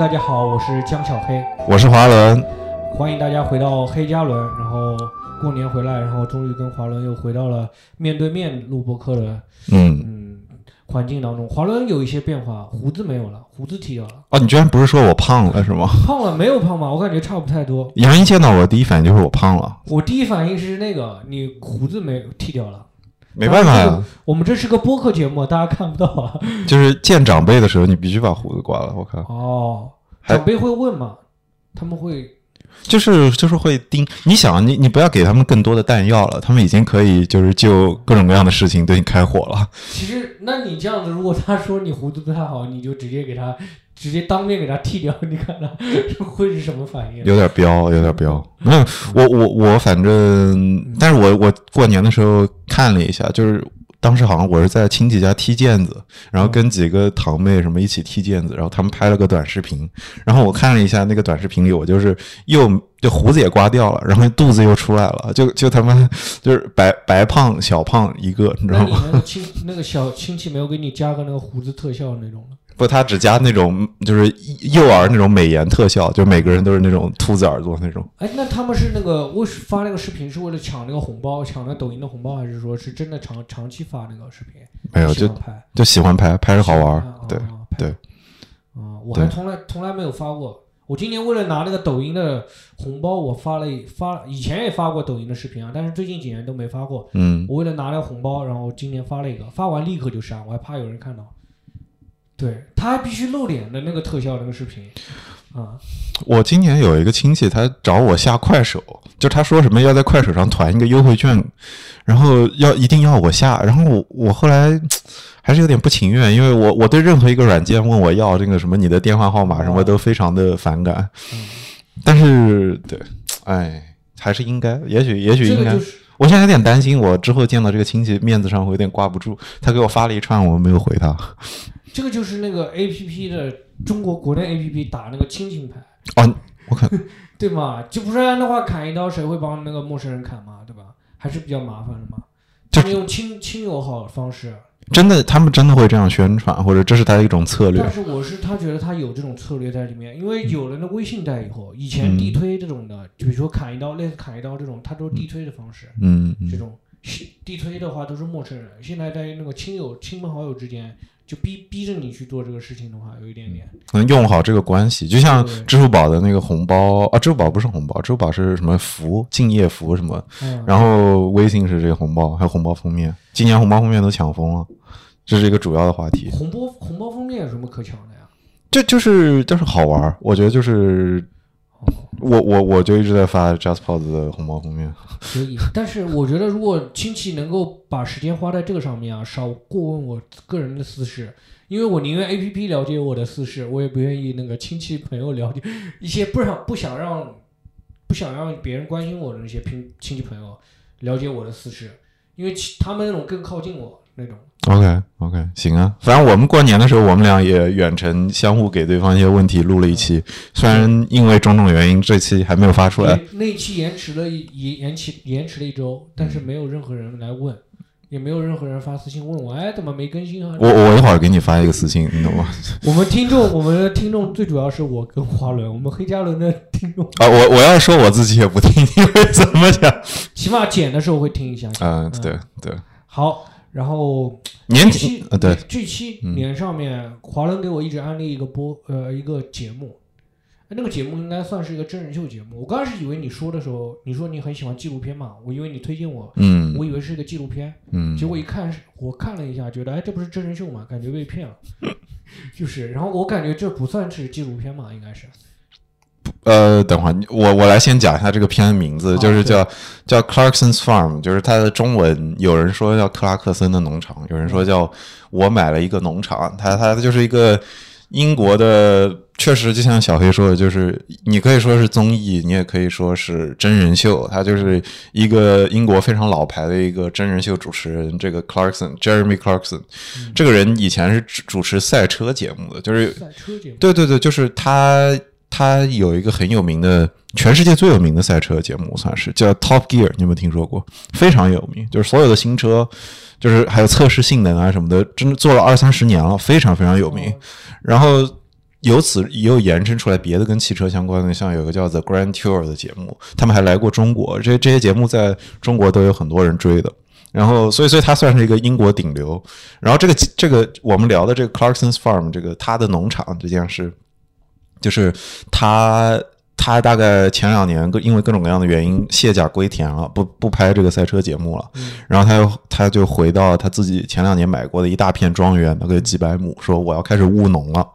大家好，我是江小黑，我是华伦，欢迎大家回到黑加仑。然后过年回来，然后终于跟华伦又回到了面对面录播课的嗯，嗯环境当中。华伦有一些变化，胡子没有了，胡子剃掉了，哦，你居然不是说我胖了是吗？胖了没有胖吧？我感觉差不太多。杨一见到我第一反应就是我胖了，我第一反应是那个你胡子没剃掉了。没办法呀，我们这是个播客节目，大家看不到啊。就是见长辈的时候你必须把胡子刮了，我看哦，还长辈会问吗？他们会就是就是会盯，你想你你不要给他们更多的弹药了，他们已经可以就是就各种各样的事情对你开火了，其实，那你这样子，如果他说你胡子不太好，你就直接给他，直接当面给他剃掉，你看他 会是什么反应？有点彪，有点彪。没有，我我我反正，但是我我过年的时候看了一下，就是当时好像我是在亲戚家踢毽子，然后跟几个堂妹什么一起踢毽子，然后他们拍了个短视频，然后我看了一下那个短视频里，我就是又就胡子也刮掉了，然后肚子又出来了，就就他妈就是白白胖小胖一个，你知道吗？那亲那个小亲戚没有给你加个那个胡子特效那种的？不，他只加那种就是幼儿那种美颜特效，就每个人都是那种兔子耳朵那种。哎，那他们是那个为发那个视频是为了抢那个红包，抢那抖音的红包，还是说是真的长长期发那个视频？没有，就拍，就喜欢拍，拍着好玩儿啊，对。对啊，我还从来从来没有发过。我今年为了拿那个抖音的红包，我发了一发，以前也发过抖音的视频啊，但是最近几年都没发过。嗯，我为了拿那个红包，然后今年发了一个，发完立刻就删，我还怕有人看到。对，他还必须露脸的那个特效那个视频啊，我今年有一个亲戚，他找我下快手，就他说什么要在快手上团一个优惠券，然后要一定要我下，然后我我后来还是有点不情愿，因为我我对任何一个软件问我要这个什么你的电话号码什么都非常的反感，嗯但是对，哎，还是应该，也许也许应该就。是我现在有点担心，我之后见到这个亲戚面子上会有点挂不住。他给我发了一串，我没有回他。这个就是那个 A P P 的中国国内 A P P 打那个亲情牌，哦，我看 对吗？就不然的话砍一刀，谁会帮那个陌生人砍嘛，对吧？还是比较麻烦的嘛。就他们用亲亲友好的方式，真的，他们真的会这样宣传，或者这是他的一种策略但。是我是他觉得他有这种策略在里面，因为有了那微信带以后，以前嗯地推这种的，就比如说砍一刀，类似砍一刀这种，他都是地推的方式。嗯嗯这种是地推的话都是陌生人，现在在那个亲友、亲朋好友之间，就逼逼着你去做这个事情的话，有一点点。能用好这个关系，就像支付宝的那个红包啊，支付宝不是红包，支付宝是什么福、敬业福什么，嗯，然后微信是这个红包，还有红包封面，今年红包封面都抢疯了，这是一个主要的话题。红包红包封面有什么可抢的呀？这就是就是好玩儿，我觉得就是哦，我我我就一直在发 JustPod 的红包封面，可以，但是我觉得如果亲戚能够把时间花在这个上面啊，少过问我个人的私事，因为我宁愿 A P P 了解我的私事，我也不愿意那个亲戚朋友了解一些不想不想让不想让别人关心我的那些亲亲戚朋友了解我的私事，因为其他们那种更靠近我那种。OK OK，行啊，反正我们过年的时候，我们俩也远程相互给对方一些问题录了一期，虽然因为种种原因，这期还没有发出来。那那一期延迟了一延延期延迟了一周，但是没有任何人来问，也没有任何人发私信问我，哎，怎么没更新啊？我我一会儿给你发一个私信，你懂吗？我们听众，我们的听众最主要是我跟华伦，我们黑加仑的听众，啊，我我要说我自己也不听，因为怎么讲？起码剪的时候会听一下。嗯，对对，好，然后年期呃对，这期嗯年上面，华伦给我一直安利一个播呃一个节目，那个节目应该算是一个真人秀节目。我刚开始以为你说的时候，你说你很喜欢纪录片嘛，我以为你推荐我，嗯我以为是一个纪录片。嗯结果一看是，我看了一下，觉得哎，这不是真人秀嘛，感觉被骗了。就是，然后我感觉这不算是纪录片嘛，应该是。呃，等会儿我我来先讲一下这个片的名字，啊就是叫叫 Clarkson's Farm，就是它的中文有人说叫克拉克森的农场，有人说叫我买了一个农场，它它就是一个英国的，确实就像小黑说的，就是你可以说是综艺，你也可以说是真人秀，他就是一个英国非常老牌的一个真人秀主持人，这个 Clarkson Jeremy Clarkson，、这个人以前是主主持赛车节目的，就是赛车节目。对对对，就是他，他有一个很有名的，全世界最有名的赛车节目，算是叫 Top Gear，你有没有听说过？非常有名，就是所有的新车，就是还有测试性能啊什么的，真的做了二三十年了，非常非常有名。哦然后由此也有延伸出来别的跟汽车相关的，像有个叫 The Grand Tour 的节目，他们还来过中国，这这些节目在中国都有很多人追的。然后，所以，所以他算是一个英国顶流。然后，这个这个我们聊的这个 Clarkson's Farm 这个他的农场这件事，就是他他大概前两年因为各种各样的原因卸甲归田了，不不拍这个赛车节目了。然后他又他就回到他自己前两年买过的一大片庄园，大概几百亩，说我要开始务农了。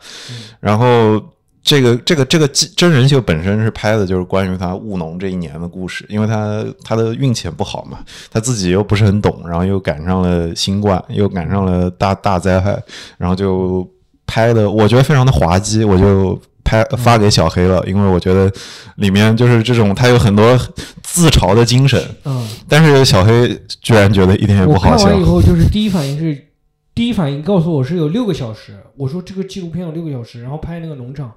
然后。这个这个这个真人秀本身是拍的就是关于他务农这一年的故事，因为他他的运气不好嘛，他自己又不是很懂，然后又赶上了新冠，又赶上了大大灾害，然后就拍的我觉得非常的滑稽，我就拍发给小黑了，因为我觉得里面就是这种他有很多自嘲的精神，嗯，但是小黑居然觉得一点也不好笑。看完以后就是第一反应是。第一反应告诉我是有六个小时，我说这个纪录片有六个小时，然后拍那个农场，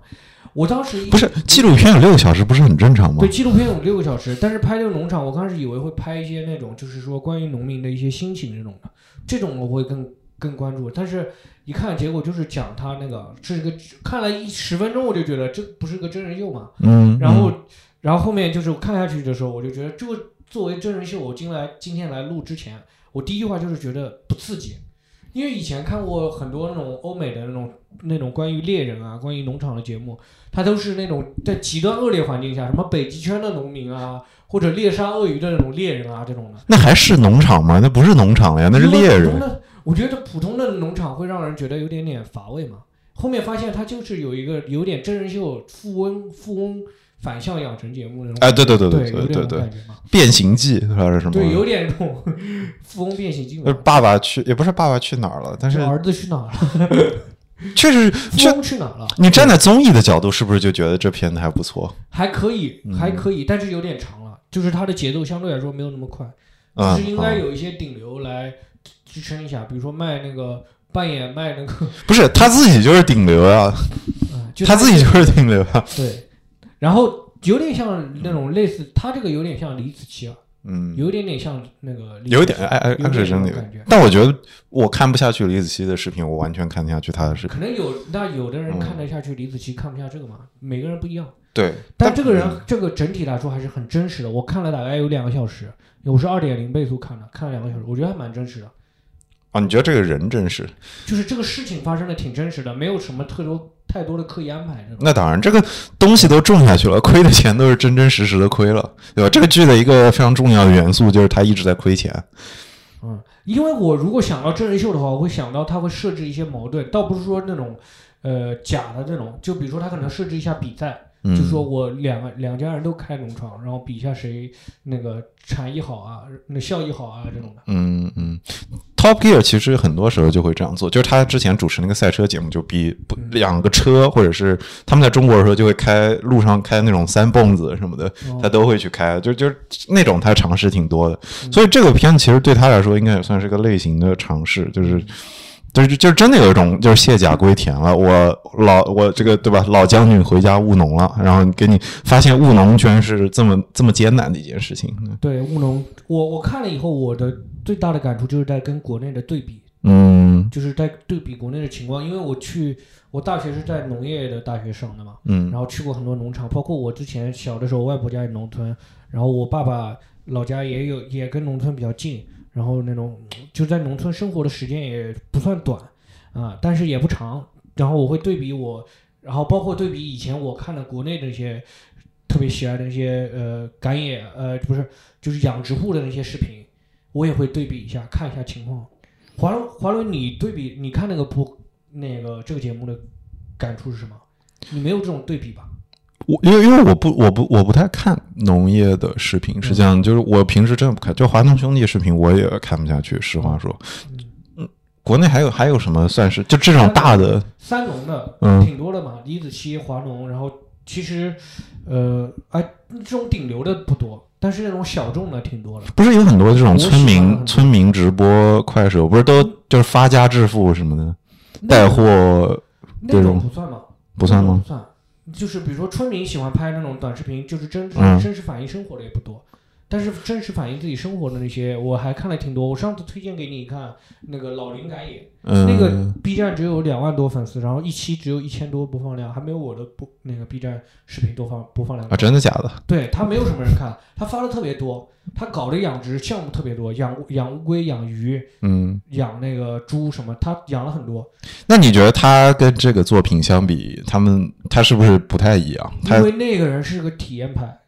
我当时不是纪录片有六个小时不是很正常吗？对，纪录片有六个小时，但是拍这个农场，我刚开始以为会拍一些那种就是说关于农民的一些心情这种的，这种我会更更关注，但是一看结果就是讲他那个是个看了一十分钟我就觉得这不是个真人秀嘛，嗯，然后然后后面就是看下去的时候我就觉得这个作为真人秀，我进来今天来录之前，我第一句话就是觉得不刺激。因为以前看过很多那种欧美的那种那种关于猎人啊、关于农场的节目，它都是那种在极端恶劣环境下，什么北极圈的农民啊，或者猎杀鳄鱼的那种猎人啊这种的。那还是农场吗？那不是农场了呀，那是猎人。我觉得普通的农场会让人觉得有点点乏味嘛。后面发现它就是有一个有点真人秀富翁富翁。反向养成节目那种，哎，对对对对对对对，嘛。变形记还是什么？对，有点那种富翁变形记。爸爸去也不是爸爸去哪儿了，但是儿子去哪儿了？确实，富翁去哪儿了？你站在综艺的角度，是不是就觉得这片子还不错？还可以，还可以，但是有点长了，就是它的节奏相对来说没有那么快，就是应该有一些顶流来支撑一下，比如说卖那个扮演卖那个，不是他自己就是顶流啊，他自己就是顶流啊，对。然后有点像那种类似，他这个有点像李子柒啊，嗯，有点点像那个，有一点哎哎，是真的感觉。但我觉得我看不下去李子柒的视频，我完全看得下去他的视频。可能有那有的人看得下去李子柒，看不下这个嘛，每个人不一样。对，但这个人这个整体来说还是很真实的。我看了大概有两个小时，我是二点零倍速看的，看了两个小时，我觉得还蛮真实的。啊，你觉得这个人真实？就是这个事情发生的挺真实的，没有什么特多太多的刻意安排。那当然，这个东西都种下去了，亏的钱都是真真实实的亏了，对吧？这个剧的一个非常重要的元素就是他一直在亏钱。嗯，因为我如果想到真人秀的话，我会想到他会设置一些矛盾，倒不是说那种呃假的这种，就比如说他可能设置一下比赛。就说我两个两家人都开农场，然后比一下谁那个产业好啊，那效益好啊这种的。嗯嗯，Top Gear 其实很多时候就会这样做，就是他之前主持那个赛车节目，就比两个车，或者是他们在中国的时候就会开路上开那种三蹦子什么的，他都会去开，就就那种他尝试挺多的。所以这个片子其实对他来说应该也算是个类型的尝试，就是。就是就是真的有一种就是卸甲归田了，我老我这个对吧，老将军回家务农了，然后给你发现务农居然是这么这么艰难的一件事情。对务农，我我看了以后，我的最大的感触就是在跟国内的对比，嗯，就是在对比国内的情况，因为我去我大学是在农业的大学上的嘛，嗯，然后去过很多农场，包括我之前小的时候，外婆家也农村，然后我爸爸老家也有也跟农村比较近。然后那种就在农村生活的时间也不算短啊，但是也不长。然后我会对比我，然后包括对比以前我看的国内的那些特别喜爱的那些呃赶野呃不是就是养殖户的那些视频，我也会对比一下看一下情况。华伦华伦，你对比你看那个不那个这个节目的感触是什么？你没有这种对比吧？我因为因为我不我不我不太看农业的视频，实际上就是我平时真的不看，就华农兄弟视频我也看不下去。实话说，嗯，国内还有还有什么算是就这种大的三农的，嗯，挺多的嘛，李子柒、华农，然后其实呃哎这种顶流的不多，但是那种小众的挺多的。不是有很多这种村民村民直播快手，不是都就是发家致富什么的，带货这种不算吗？不算吗？不算。就是比如说村民喜欢拍那种短视频，就是真真真实反映生活的也不多，但是真实反映自己生活的那些，我还看了挺多。我上次推荐给你看那个老灵感也，嗯，那个 B 站只有两万多粉丝，然后一期只有一千多播放量，还没有我的播那个 B 站视频多放播放量啊，真的假的？对他没有什么人看，他发的特别多，他搞的养殖项目特别多，养养乌龟、养鱼、嗯，养那个猪什么，他养了很多。那你觉得他跟这个作品相比，他们他是不是不太一样？因为那个人是个体验派，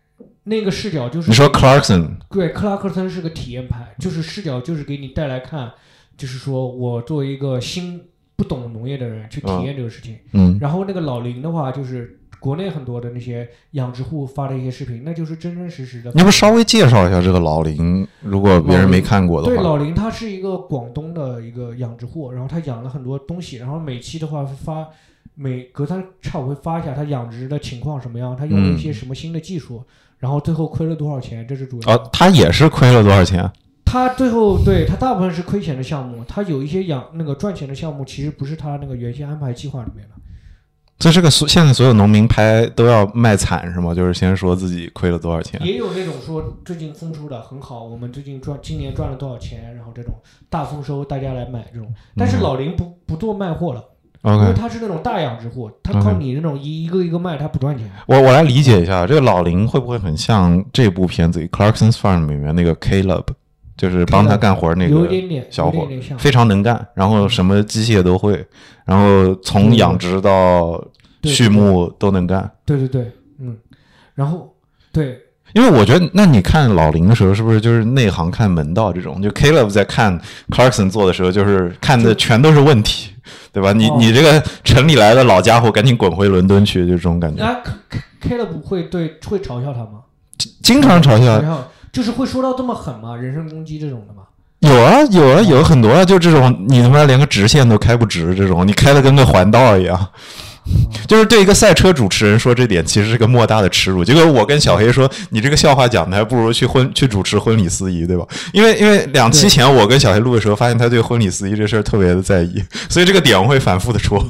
那个视角就是你说 Clarkson，对，克拉克森是个体验派，就是视角就是给你带来看，就是说我作为一个新不懂农业的人去体验这个事情。嗯然后那个老林的话，就是国内很多的那些养殖户发的一些视频，那就是真真实实的。你要不稍微介绍一下这个老林？如果别人没看过，的话，对老林他是一个广东的一个养殖户，然后他养了很多东西，然后每期的话发每隔三差五会发一下他养殖的情况什么样，他用了一些什么新的技术，然后最后亏了多少钱，这是主要。哦，他也是亏了多少钱？他最后对他大部分是亏钱的项目，他有一些养那个赚钱的项目，其实不是他那个原先安排计划里面的。所以这个所现在所有农民拍都要卖惨是吗？就是先说自己亏了多少钱。也有那种说最近丰收的很好，我们最近赚今年赚了多少钱，然后这种大丰收大家来买这种。但是老林不不做卖货了，因为他是那种大养殖户，他靠你那种一一个一个卖，他不赚钱。我我来理解一下，这个老林会不会很像这部片子《Clarkson's Farm》里面那个 Caleb，就是帮他干活那个有一点点，小伙。非常能干，然后什么机械都会，然后从养殖到畜牧都能干。对对对，嗯，然后对因为我觉得，那你看老林的时候，是不是就是内行看门道这种？就 Caleb 在看 Clarkson 做的时候，就是看的全都是问题，对吧？你哦你这个城里来的老家伙，赶紧滚回伦敦去，就这种感觉。啊，K K 了不会对会嘲笑他吗？经常嘲笑嘲，笑就是会说到这么狠吗？人身攻击这种的吗？有啊有啊有很多啊，就这种你他妈连个直线都开不直，这种你开的跟个环道一样。就是对一个赛车主持人说这点，其实是个莫大的耻辱。结果我跟小黑说，你这个笑话讲的还不如去婚去主持婚礼司仪，对吧？因为因为两期前我跟小黑录的时候，发现他对婚礼司仪这事儿特别的在意，所以这个点我会反复的说。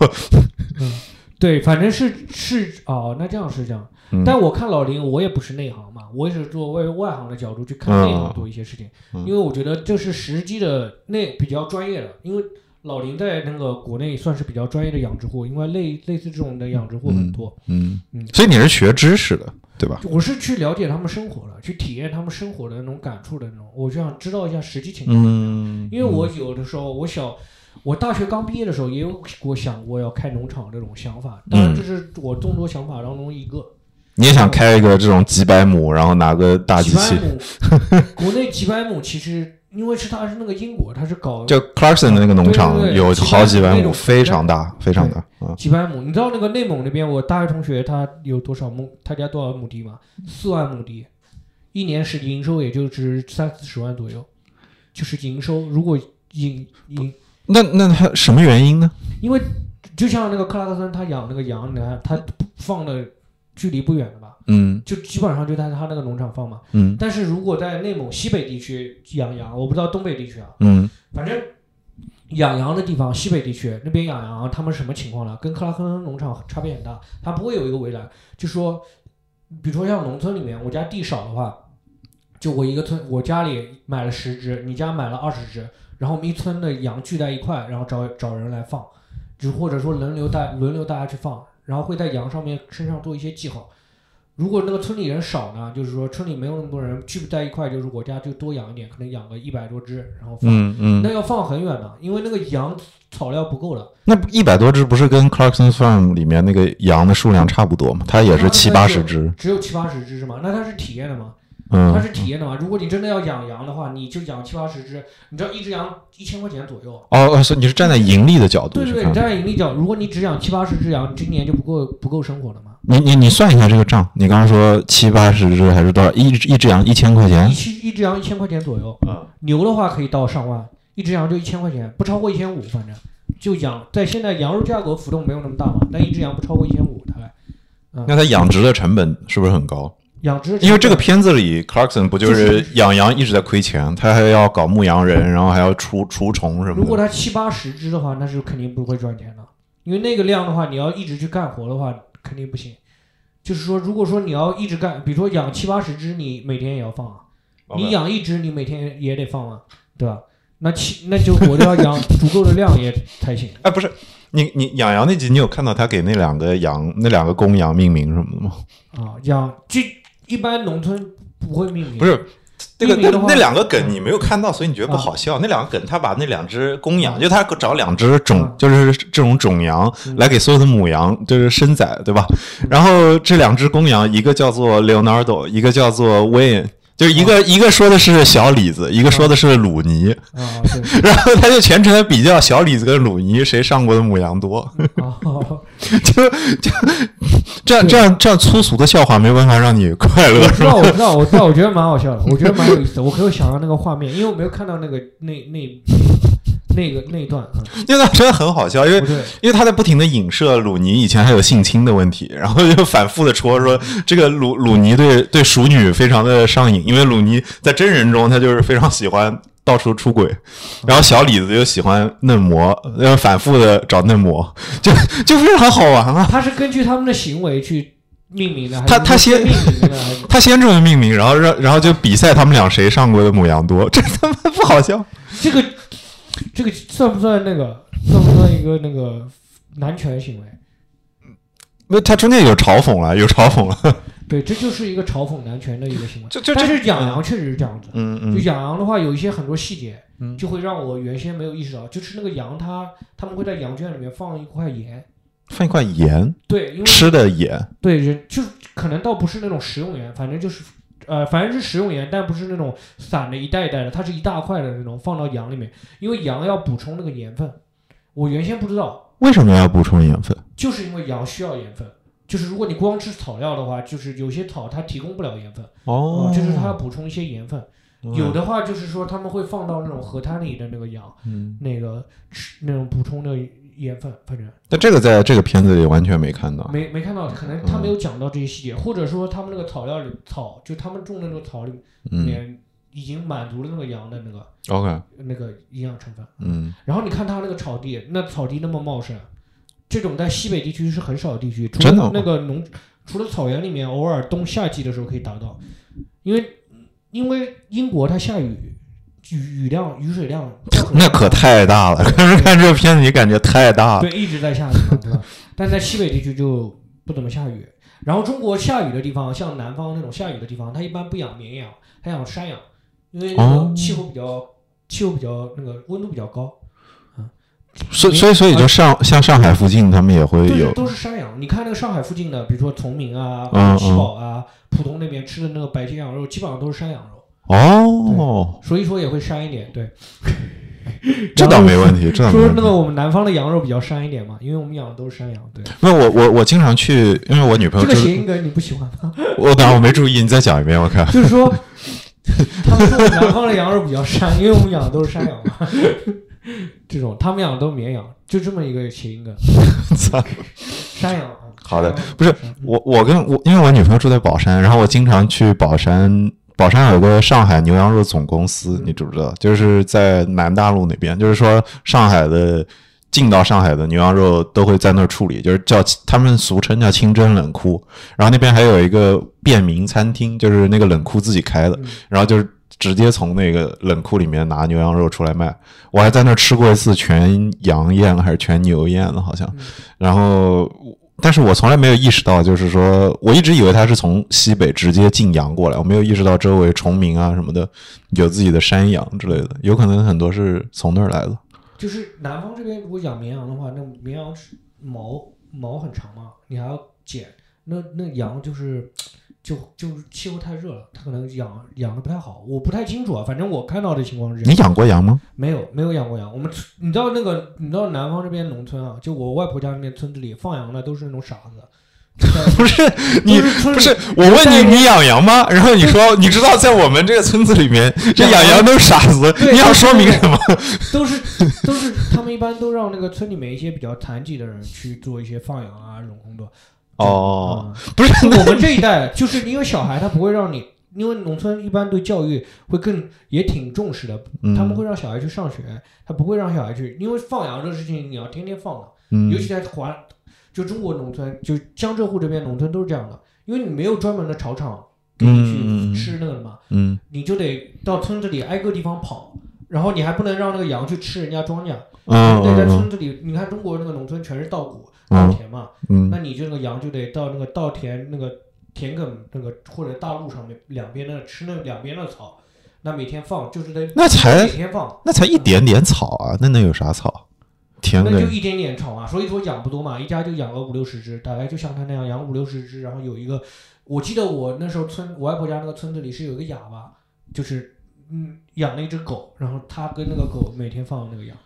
对，反正是是哦，那这样是这样。嗯但我看老林，我也不是内行嘛，我也是作为外行的角度去看内行做一些事情，嗯因为我觉得这是实际的内比较专业的，因为老林在那个国内算是比较专业的养殖户，因为类类似这种的养殖户很多。嗯嗯所以你是学知识的，对吧？我是去了解他们生活的，去体验他们生活的那种感触的那种，我就想知道一下实际情况。嗯，因为我有的时候，我小，我大学刚毕业的时候也有过想过要开农场这种想法，当然这是我众多想法当中一个。你也想开一个这种几百亩，然后拿个大机器几百，亩，国内几百亩其实因为是它是那个英国，它是搞就 Clarkson 的那个农场有好几百亩，非常大，非常大啊。几百亩。你知道那个内蒙那边，我大学同学他有多少亩？他家多少亩地吗？四万亩地，一年是营收也就值三四十万左右，就是营收。如果营营，那那他什么原因呢？因为就像那个克拉克森他养那个羊，你看他放的距离不远的吧，嗯就基本上就在他那个农场放嘛。嗯但是如果在内蒙西北地区养羊，我不知道东北地区啊，嗯反正养羊的地方，西北地区那边养羊，他们什么情况呢？跟克拉克森农场差别很大，他不会有一个围栏，就说，比如说像农村里面，我家地少的话，就我一个村，我家里买了十只，你家买了二十只，然后我们一村的羊聚在一块，然后找找人来放，就或者说轮流带轮流大家去放，然后会在羊上面身上做一些记号。如果那个村里人少呢，就是说村里没有那么多人聚不在一块，就是我家就多养一点，可能养个一百多只，然后放。嗯嗯，那要放很远的，因为那个羊草料不够了。那一百多只不是跟 Clarkson Farm 里面那个羊的数量差不多吗？它也是七八十只。只有七八十只是吗？那它是体验的吗？嗯它嗯，是体验的吗？如果你真的要养羊的话，你就养七八十只，你知道一只羊一千块钱左右。哦哦，所以你是站在盈利的角度对对对，你。站在盈利角，如果你只养七八十只羊，你今年就不够不够生活了吗？你你你算一下这个账，你刚刚说七八十只还是多少？一一只羊一千块钱一？七一只羊一千块钱左右，嗯牛的话可以到上万，一只羊就一千块钱，不超过一千五，反正就养在现在羊肉价格浮动没有那么大嘛，但一只羊不超过一千五，大概那它养殖的成本是不是很高？养殖因为这个片子里，Clarkson 不就是养羊一直在亏钱，他还要搞牧羊人，然后还要除除虫什么的。如果他七八十只的话，那是肯定不会赚钱的，因为那个量的话，你要一直去干活的话，肯定不行。就是说，如果说你要一直干，比如说养七八十只，你每天也要放啊，你养一只，你每天也得放啊，对吧？那七那就我就要养足够的量也才行。哎，不是，你你养羊那集，你有看到他给那两个羊那两个公羊命名什么的吗？啊，养就一般农村不会命名，不是。那个那那两个梗你没有看到，所以你觉得不好笑。那两个梗，他把那两只公羊，就他找两只种嗯，就是这种种羊来给所有的母羊就是生崽，对吧？然后这两只公羊，一个叫做 Leonardo，一个叫做 Wayne，就是一个一个说的是小李子，一个说的是鲁尼。然后他就全程比较小李子跟鲁尼谁上过的母羊多，啊，就就这样这样这样粗俗的笑话没办法让你快乐我是吧知道，？我知道，我知道，我觉得蛮好笑的，我觉得蛮有意思的，我可以想到那个画面，因为我没有看到那个那那那个那一段啊，那段真的很好笑，因为，因为他在不停的影射鲁尼以前还有性侵的问题，然后就反复的戳说 这个鲁鲁尼对对熟女非常的上瘾，因为鲁尼在真人中他就是非常喜欢到处出轨，然后小李子又喜欢嫩模，要反复的找嫩模，就就非常好玩啊。他是根据他们的行为去命名的，他他先命名的，他先这么命名，然后让然后就比赛他们俩谁上过的母羊多，这他妈不好笑。这个这个算不算那个算不算一个那个男权行为？那他中间有嘲讽了，有嘲讽了，对，这就是一个嘲讽男权的一个行为。就就但这是养羊确实是这样子，嗯嗯就养羊的话，有一些很多细节，嗯就会让我原先没有意识到，就是那个羊它他们会在羊圈里面放一块盐，放一块盐，对，因为吃的盐，对人就是可能倒不是那种食用盐，反正就是呃反正是食用盐，但不是那种散的一袋一袋的，它是一大块的那种放到羊里面，因为羊要补充那个盐分。我原先不知道，为什么要补充盐分？就是因为羊需要盐分。就是如果你光吃草料的话，就是有些草它提供不了盐分，哦呃就是它要补充一些盐分。有的话就是说他们会放到那种河滩里的那个羊，嗯，那个吃那种补充的盐分，反正但这个在这个片子里完全没看到。没没看到，可能他没有讲到这些细节，或者说他们那个草料里草，就他们种的那个草里嗯。面已经满足了那个羊的那个，OK，那个营养成分。嗯。然后你看它那个草地，那草地那么茂盛，这种在西北地区是很少的地区，除的？那个农，除了草原里面偶尔冬夏季的时候可以达到，因为因为英国它下雨雨雨量雨水量那可太大了。可是看这个片子，你感觉太大了。对一直在下雨嘛，对吧？但在西北地区就不怎么下雨。然后中国下雨的地方，像南方那种下雨的地方，它一般不养绵羊，它养山羊，因为那哦个气候比较、气候比较那个温度比较高。所所以所以就上像上海附近，他们也会有，都是山羊。你看那个上海附近的，比如说崇明啊、嗯七宝啊、浦东那边吃的那个白切羊肉，基本上都是山羊肉，哦，所以说也会膻一点。对，这倒没问题，这倒没说问题。那个我们南方的羊肉比较膻一点嘛，因为我们养的都是山羊。对，那我我我经常去，因为我女朋友这个住，谐音梗你不喜欢吗？我当然我没注意，你再讲一遍，我看。就是说，他们说南方的羊肉比较膻，因为我们养的都是山羊嘛。这种他们养的都是绵羊，就这么一个谐音梗。操山羊。啊好的不是我我跟我，因为我女朋友住在宝山，然后我经常去宝山。宝山有个上海牛羊肉总公司，你知不知道？就是在南大陆那边，就是说上海的进到上海的牛羊肉都会在那儿处理，就是叫他们俗称叫清真冷库。然后那边还有一个便民餐厅，就是那个冷库自己开的嗯，然后就是直接从那个冷库里面拿牛羊肉出来卖。我还在那儿吃过一次全羊宴还是全牛宴了，好像。然后，但是我从来没有意识到，就是说，我一直以为它是从西北直接进羊过来，我没有意识到周围崇明啊什么的有自己的山羊之类的，有可能很多是从那儿来的。就是南方这边如果养绵羊的话，那绵羊是毛毛很长嘛，你还要剪。那那羊就是就就是气候太热了，它可能养养的不太好，我不太清楚啊。反正我看到的情况是这你，养过羊吗？没有没有养过羊。我们你知道那个你知道南方这边农村啊，就我外婆家那边村子里放羊的都是那种傻子。不是你不是我问你，你养羊吗？然后你说你知道在我们这个村子里面，这养羊都是傻子，你要说明什么？都是都是他们一般都让那个村里面一些比较残疾的人去做一些放羊啊这种工作。哦，嗯。不是我们这一代，就是因为小孩他不会让你，因为农村一般对教育会更也挺重视的，嗯。他们会让小孩去上学，他不会让小孩去，因为放羊这个事情你要天天放的，嗯。尤其在华，就中国农村，就江浙沪这边农村都是这样的，因为你没有专门的草场给你去吃那个的嘛，嗯。你就得到村子里挨个地方跑，然后你还不能让那个羊去吃人家庄稼，嗯得在嗯村子里，你看中国那个农村全是稻谷、稻嗯田嘛，嗯那你这个羊就得到那个稻田那个田埂那个或者大路上面两边的吃那两边的草，那每天放就是得那才每天放，那才一点点草啊，那能有啥草？田埂那就一点点草啊，所以说养不多嘛，一家就养个五六十只，大概就像他那样养五六十只，然后有一个，我记得我那时候村我外婆家那个村子里是有一个哑巴，就是嗯养了一只狗，然后他跟那个狗每天放那个羊。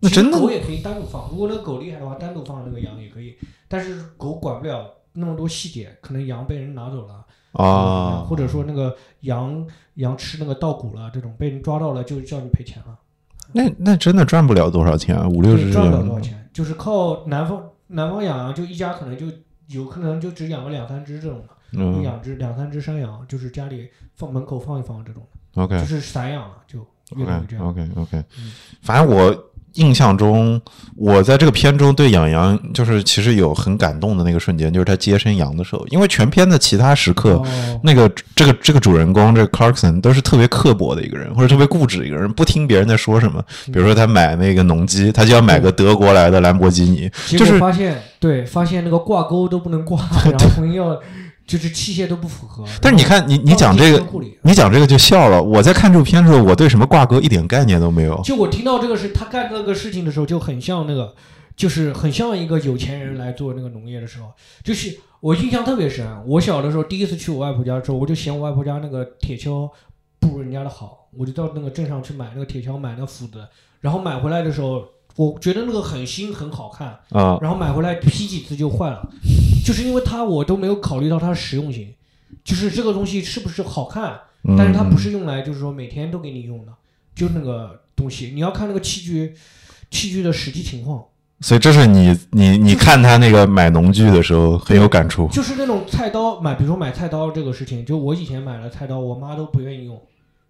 那真的狗也可以单独放，如果那个狗厉害的话，单独放那个羊也可以，但是狗管不了那么多细节，可能羊被人拿走了啊，或者说那个羊羊吃那个稻谷了，这种被人抓到了就叫你赔钱了。那那真的赚不了多少钱啊，五六十对赚不了多少钱，就是靠南方南方养羊，就一家可能就有可能就只养个两三只这种的，有嗯养只两三只山羊，就是家里放门口放一放这种的，，OK 就是散养了，就越来越这 OK 样。OK OK，嗯反正我印象中，我在这个片中对养羊就是其实有很感动的那个瞬间，就是他接生羊的时候，因为全片的其他时刻。哦，那个这个这个主人公这个 Clarkson 都是特别刻薄的一个人，或者特别固执的一个人，不听别人在说什么。比如说他买那个农机，他就要买个德国来的兰博基尼，结就是发现对，发现那个挂钩都不能挂，然后要就是器械都不符合。但是你看你你讲这个，你讲这个就笑了。我在看这部片的时候，我对什么挂钩一点概念都没有。就我听到这个是他干这个事情的时候，就很像那个，就是很像一个有钱人来做那个农业的时候，就是我印象特别深。我小的时候第一次去我外婆家的时候，我就嫌我外婆家那个铁锹不如人家的好，我就到那个镇上去买那个铁锹，买那个斧子，然后买回来的时候，我觉得那个很新很好看，啊、然后买回来劈几次就坏了，就是因为它我都没有考虑到它的实用性，就是这个东西是不是好看，嗯。但是它不是用来就是说每天都给你用的，就那个东西，你要看那个器具器具的实际情况，所以这是你你你看他那个买农具的时候很有感触。就是那种菜刀买，比如说买菜刀这个事情，就我以前买了菜刀，我妈都不愿意用。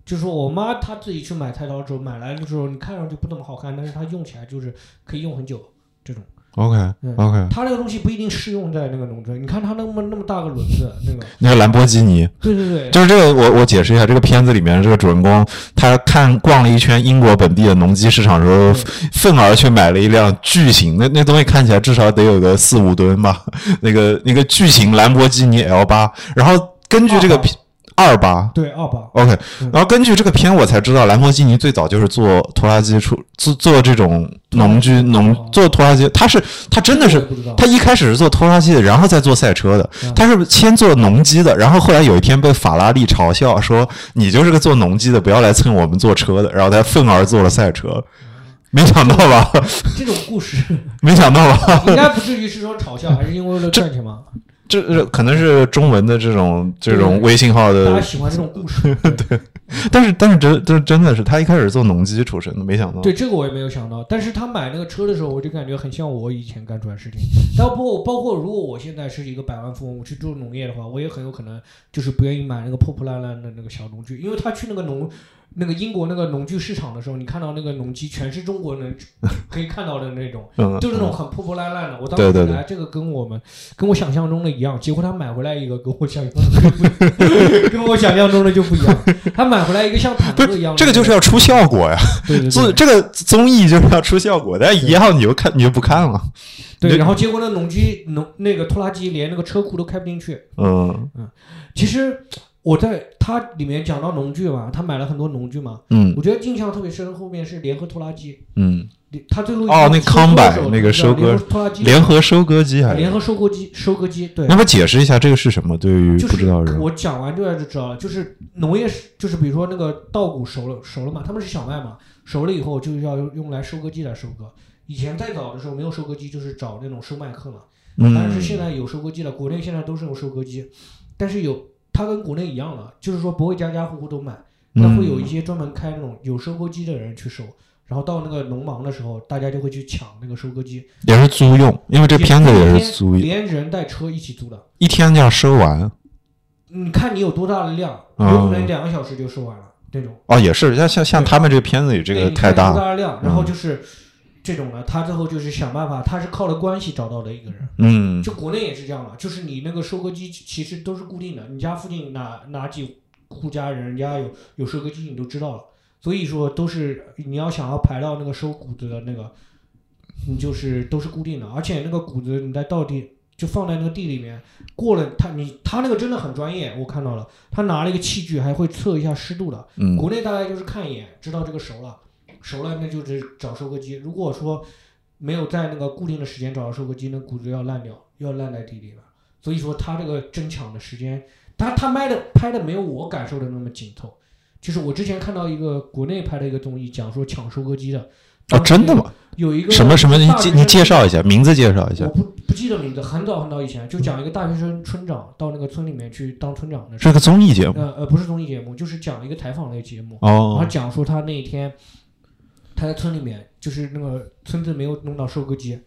就是说我妈她自己去买菜刀之后，买来的时候你看上去不怎么好看，但是它用起来就是可以用很久这种。OK 嗯 OK，它那个东西不一定适用在那个农村，你看它那么那么大个轮子，那个，那个兰博基尼，对对对，就是这个我我解释一下，这个片子里面这个主人公他看逛了一圈英国本地的农机市场的时候，愤而去买了一辆巨型那那东西，看起来至少得有个四五吨吧，那个那个巨型兰博基尼 L 八，然后根据这个二八。对二八，OK，嗯然后根据这个片，我才知道兰博基尼最早就是做拖拉机出做做这种农具农哦做拖拉机，他是他真的是不知道他一开始是做拖拉机的，然后再做赛车的嗯。他是先做农机的，然后后来有一天被法拉利嘲笑说：“你就是个做农机的，不要来蹭我们做车的。”然后他愤而做了赛车。没想到吧？这种故事 没想到吧？应该不至于是说嘲笑，还是因为为了赚钱嘛？这这可能是中文的这种这种微信号大家，喜欢这种故事。对但是但是真真真的是他一开始做农机出身的，没想到。对，这个我也没有想到。但是他买那个车的时候，我就感觉很像我以前干出来的事情。但包括包括，如果我现在是一个百万富翁，我去做农业的话，我也很有可能就是不愿意买那个破破烂烂的那个小农具，因为他去那个农那个英国那个农具市场的时候，你看到那个农机全是中国人 可以看到的那种，嗯，就是那种很破破烂烂的。我当时本来这个跟我们跟我想象中的一样，结果他买回来一个跟我想象中的不跟我想象中的就不一样。他买回来一个像坦克一样的，这个就是要出效果呀，对对对做这个综艺就是要出效果，但一样你就看你就不看了。对，然后结果那农机农那个拖拉机连那个车库都开不进去。嗯嗯其实我在它里面讲到农具嘛，他买了很多农具嘛，嗯我觉得印象特别深。后面是联合拖拉机，嗯，他最后哦那收割的时候 combine，那个收割拖拉机，联合收割机还是啊联合收割机，收割机对那。么解释一下这个是什么？对于就不知道的人，是我讲完就就知道了，就是农业是，就是比如说那个稻谷熟了熟了嘛，他们是小麦嘛，熟了以后就要用来收割机来收割。以前再早的时候没有收割机，就是找那种收麦客嘛。但是现嗯在有收割机了，国内现在都是用收割机，但是有它跟国内一样了，就是说不会家家户户都买，那会有一嗯些专门开那种有收割机的人去收，然后到那个农忙的时候，大家就会去抢那个收割机，也是租用，因为这片子也是租用，连人带车一起租的。一天就要收完。你看你有多大的量，嗯。有可能两个小时就收完了那种。哦，也是像像像他们这个片子里这个太大了，大的量，然后嗯。就是这种呢，他最后就是想办法，他是靠了关系找到的一个人。嗯就国内也是这样的，就是你那个收割机其实都是固定的，你家附近哪哪几户家人人家有有收割机，你都知道了。所以说都是你要想要排到那个收谷子的那个，你就是都是固定的，而且那个谷子你在稻地就放在那个地里面，过了他你他那个真的很专业，我看到了，他拿了一个器具还会测一下湿度的。嗯国内大概就是看一眼知道这个熟了，熟了那就是找收割机。如果说没有在那个固定的时间找到收割机，那谷子要烂掉，要烂在地里了。所以说他这个争抢的时间，他他卖的拍的没有我感受的那么紧凑。就是我之前看到一个国内拍的一个综艺，讲说抢收割机的。哦，真的吗？有一个什么什么？你介你介绍一下，名字介绍一下我。不不记得名字，很早很早以前就讲一个大学生村长到那个村里面去当村长的。是个综艺节目呃呃，不是综艺节目，就是讲一个采访类节目。哦然后哦，讲说他那一天他在村里面，就是那个村子没有弄到收割机，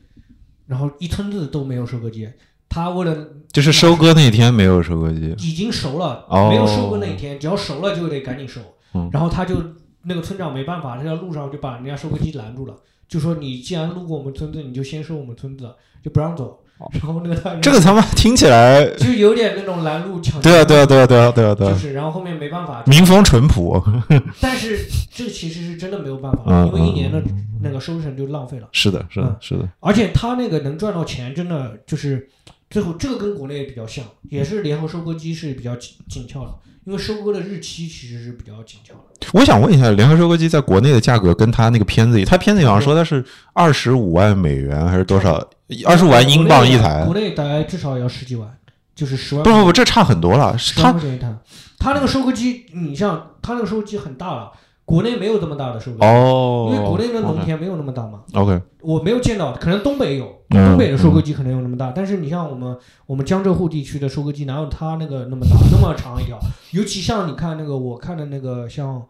然后一村子都没有收割机。他为了就是收割那天没有收割机。已经熟了，哦没有收割那一天，只要熟了就得赶紧收。嗯然后他就那个村长没办法，他在路上就把人家收割机拦住了，就说你既然路过我们村子，你就先收我们村子，就不让走。然后那个这个他妈听起来，就有点那种拦路抢劫。对啊，对啊，对啊，对啊，对啊，对啊，就是，然后后面没办法，民风淳朴。但是这其实是真的没有办法，嗯因为一年的那个收成就浪费了。是的，是的嗯，是的。而且他那个能赚到钱，真的就是最后这个跟国内比较像，也是联合收割机是比较紧紧俏的，因为收割的日期其实是比较紧俏的。我想问一下，联合收割机在国内的价格跟它那个片子里，它片子里好像说它是二十五万美元还是多少？二十五万英镑一台国？内大概至少要十几万，就是十万。不不不，这差很多了。它它块钱一台。他那个收割机，你像他那个收割机很大了，国内没有这么大的收割机，哦，因为国内的农田没有那么大嘛。OK，我没有见到，可能东北有，嗯东北的收割机可能有那么大，但是你像我们我们江浙沪地区的收割机，哪有它那个那么大，那么长一条？尤其像你看那个，我看的那个像，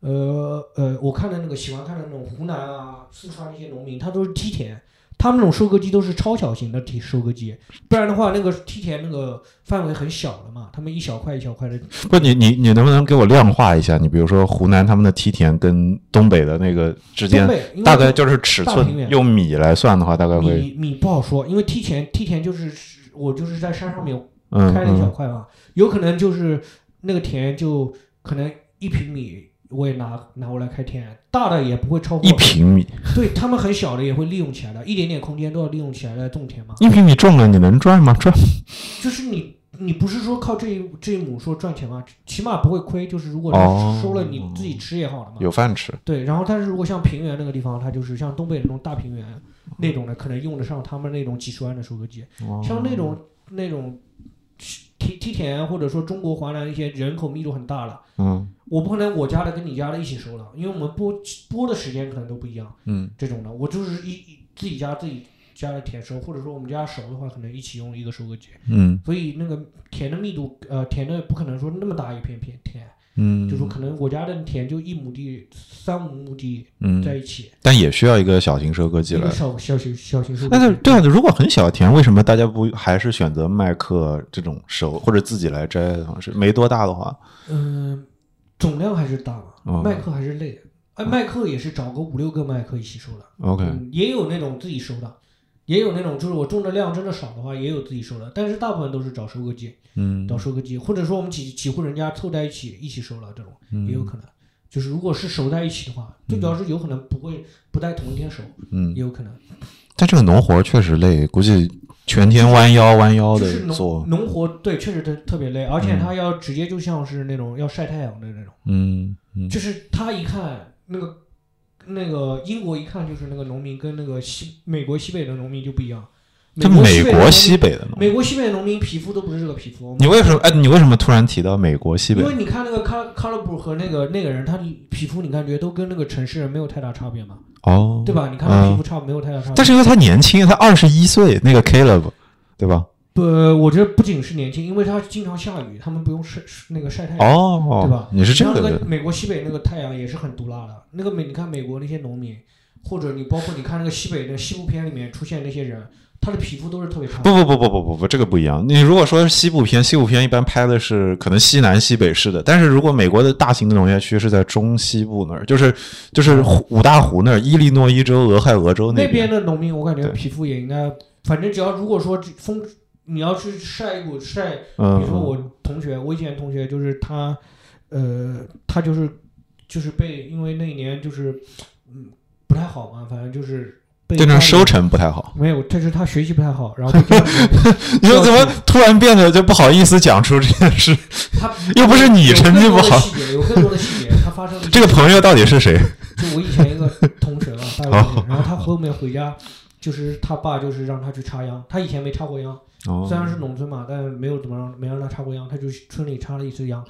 呃呃，我看的那个喜欢看的那种湖南啊、四川那些农民，他都是梯田，他们那种收割机都是超小型的梯收割机，不然的话，那个梯田那个范围很小的嘛，他们一小块一小块的，不，你你你能不能给我量化一下？你比如说湖南他们的梯田跟东北的那个之间，大概就是尺寸用米来算的话，大概会米米不好说，因为梯田梯田就是我就是在山上面嗯开了一小嗯块嘛，有可能就是那个田就可能一平米，我也拿拿过来开田，大的也不会超过一，平米，对他们很小的也会利用起来的，一点点空间都要利用起来来种田嘛。一平米种了你能赚吗？赚就是你你不是说靠这一这一亩说赚钱吗？起码不会亏，就是如果收了你自己吃也好了嘛。有饭吃。对，然后但是如果像平原那个地方，它就是像东北那种大平原那种的，可能用得上他们那种几十万的收割机。哦像那种那种梯梯田，或者说中国华南一些人口密度很大了，嗯我不可能我家的跟你家的一起收了，因为我们播播的时间可能都不一样。嗯这种的，我就是一一自己家自己家的田收，或者说我们家熟的话，可能一起用一个收割机。嗯所以那个田的密度，呃，田的不可能说那么大一片片田，嗯，就说可能我家的田就一亩地、三五亩地嗯，在一起，但也需要一个小型收割机来一个。小小型小型收割机。但是对啊，如果很小的田，为什么大家不还是选择麦克这种收或者自己来摘的方式？没多大的话，嗯，总量还是大嘛，哦麦克还是累的。哎，麦克也是找个五六个麦克一起收的，OK，嗯，也有那种自己收的，也有那种就是我种的量真的少的话，也有自己收的，但是大部分都是找收割机，嗯找收割机，或者说我们几几户人家凑在一起一起收了，这种嗯也有可能。就是如果是熟在一起的话，最主要是有可能不会不在同一天熟，嗯也，有可能。但这个农活确实累，估计全天弯腰弯腰就是的做农，农活，对，确实特特别累，而且嗯他要直接就像是那种要晒太阳的那种。嗯嗯就是他一看那个那个英国一看就是那个农民跟那个西美国西北的农民就不一样。这美国北的农民西北的农，美国西北的农民皮肤都不是这个皮肤。你为什么？哎，你为什么突然提到美国西北因？为你看那个卡卡勒布和那个那个人，他皮肤你感觉都跟那个城市人没有太大差别嘛，哦，对吧？你看他皮肤差没有太大差别。但是因为他年轻，他二十一岁，那个 Caleb，对吧？不，我觉得不仅是年轻，因为他经常下雨，他们不用晒那个晒太阳。哦，对吧你是这像那个的，美国西北那个太阳也是很毒辣的。那个美，你看美国那些农民，或者你包括你看那个西北的西部片里面出现那些人，他的皮肤都是特别差。不不不不不不不，这个不一样。你如果说是西部片，西部片一般拍的是可能西南西北式的，但是如果美国的大型的农业区是在中西部那儿，就是就是五大湖那儿，伊利诺伊州、俄亥俄州那边边的农民，我感觉皮肤也应该，反正只要如果说风你要去晒一股晒，比嗯，如说我同学，我以前同学就是他，呃，他就是就是被因为那一年就是嗯不太好嘛，反正就是被对那家里收成不太好。没有，但是他学习不太好，然后 你说怎么突然变得就不好意思讲出这件事？他又不是你成绩不好更多的细节有更多的细节，他发生了这个朋友到底是谁？就我以前一个同学嘛，大学同学哦，然后他后面回家，就是他爸就是让他去插秧，他以前没插过秧，哦虽然是农村嘛，但没有怎么让没让他插过秧，他就村里插了一次秧，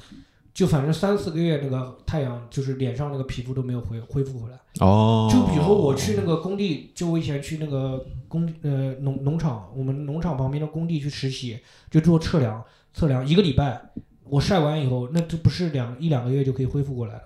就反正三四个月那个太阳就是脸上那个皮肤都没有恢恢复回来。哦，就比如说我去那个工地，就我以前去那个工呃农农场，我们农场旁边的工地去实习，就做测量，测量一个礼拜，我晒完以后，那这不是两一两个月就可以恢复过来了。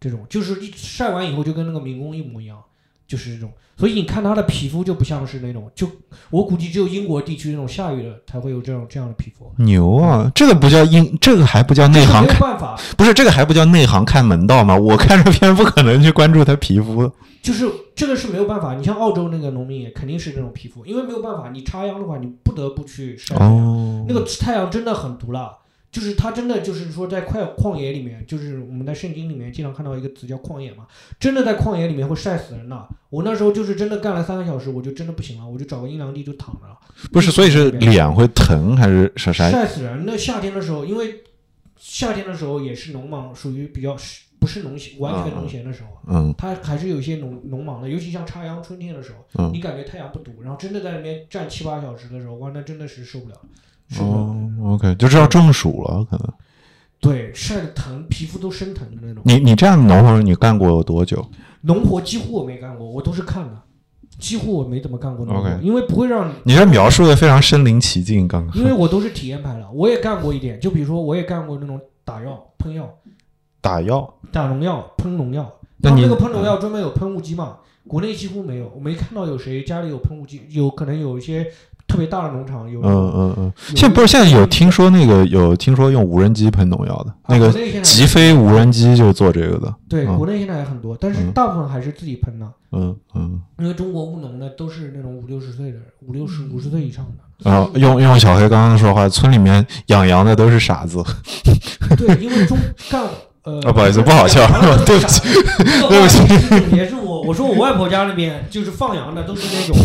这种就是一晒完以后就跟那个民工一模一样，就是这种。所以你看他的皮肤就不像是那种，就我估计只有英国地区那种下雨的才会有这种这样的皮肤。牛啊！这个不叫英，这个还不叫内行看，办法，不是这个还不叫内行看门道吗？我看这片不可能去关注他皮肤。就是这个是没有办法。你像澳洲那个农民也肯定是这种皮肤，因为没有办法，你插秧的话，你不得不去晒太阳。哦，那个太阳真的很毒辣，就是他真的就是说在快旷野里面，就是我们在圣经里面经常看到一个词叫旷野嘛，真的在旷野里面会晒死人的。我那时候就是真的干了三个小时，我就真的不行了，我就找个阴凉地就躺着了，不是，所以是脸会疼还是啥晒？晒死人。那夏天的时候，因为夏天的时候也是农忙，属于比较不是农闲完全农闲的时候。嗯它还是有一些农农忙的，尤其像插秧春天的时候，嗯你感觉太阳不毒，然后真的在那边站七八小时的时候，哇，那真的是受不了，受不了。哦，OK，就知道中暑了，可能。对，晒得疼，皮肤都生疼的那种。你你这样农活你干过有多久？农活几乎我没干过，我都是看的，几乎我没怎么干过农活因为不会让你，你这描述的非常身临其境，刚刚。因为我都是体验派的，我也干过一点，就比如说我也干过那种打药、喷药、打药，打农药、喷农药。那你他那个喷农药专门有喷雾机嘛？国内几乎没有，我没看到有谁家里有喷雾机，有可能有一些特别大的农场有。嗯嗯嗯。现在不是现在有听说那个有听说用无人机喷农药的，啊那个极飞无人机就做这个的。对，嗯国内现在也很多，但是嗯大部分还是自己喷的，嗯嗯。因为中国务农的都是那种五六十岁的，五六十五十岁以上的。然后用用小黑刚刚说话，村里面养羊的都是傻子。对，因为中干呃，啊不好意思不好笑 对不起对不起，也是我我说我外婆家那边就是放羊的都是那种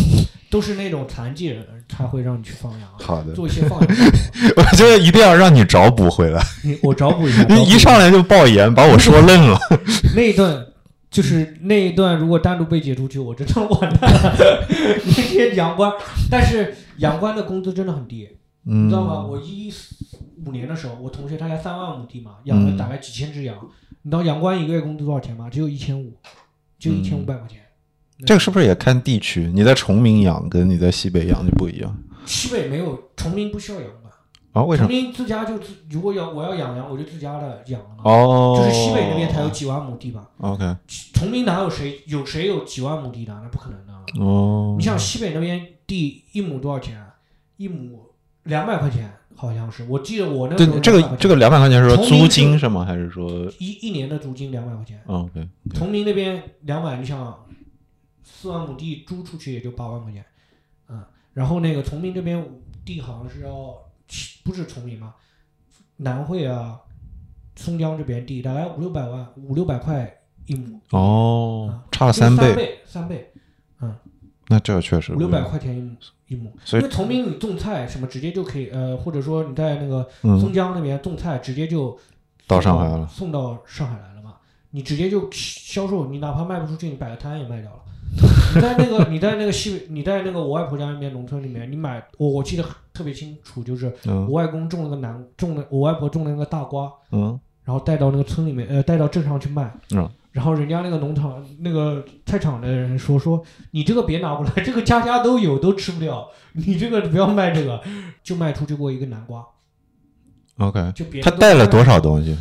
都是那种残疾人才会让你去放羊，好的，做一些放羊。我觉得一定要让你找补回来。你我找补一下，你一上来就爆言，把我说愣了。那一段。就是那一段，如果单独被解出去，我真的完蛋了。那些羊倌，但是羊倌的工资真的很低，嗯，你知道吗？我一五年的时候，我同学他家三万亩地嘛，养了大概几千只羊。你知道羊倌一个月工资多少钱吗？只有一千五，只有一千五百块钱。这个是不是也看地区？你在崇明养跟你在西北养就不一样西北没有，崇明不需要羊吧？啊？为什么？崇明自家就自，如果要我要养羊，我就自家的养了。哦，就是西北那边才有几万亩地吧？OK，崇明哪有谁有谁有几万亩地的？那不可能的。哦，你像西北那边地一亩多少钱啊？一亩两百块钱，好像是。我记得我那个对这个这个两百块钱是说租金是吗？还是说一一年的租金两百块钱。哦？OK，崇明那边两百，你想四万亩地租出去也就八万块钱，嗯，然后那个崇明这边地好像是要不是崇明嘛，南汇啊、松江这边地大概五六百万、五六百块一亩，哦，差了就是三倍，三倍，那这个确实五六百块钱一亩一亩。所以因为崇明你种菜什么直接就可以，呃，或者说你在那个嗯松江那边种菜，直接就到上海了。送到上海来了嘛，你直接就销售，你哪怕卖不出去，你摆个摊也卖掉了。你在那个你在那个西北，你在那个我外婆家那边农村里面，你买我我记得特别清楚，就是嗯我外公种了个南种了我外婆种了那个大瓜，嗯然后带到那个村里面，呃，带到镇上去卖。嗯然后人家那个农场那个菜场的人说说你这个别拿过来，这个家家都有，都吃不掉，你这个不要卖这个，就卖出去过一个南瓜，，OK，就别他带了多少东西？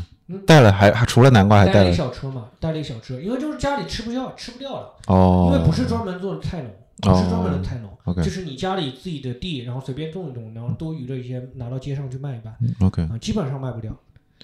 带了还还除了南瓜还带了？一带了小车嘛，带了一小车，因为就是家里吃不掉，吃不掉了，哦，因为不是专门做的菜农，不是专门的菜农，OK。就是你家里自己的地，然后随便种一种，然后多余的一些拿到街上去卖一卖，嗯 OK，啊，基本上卖不掉。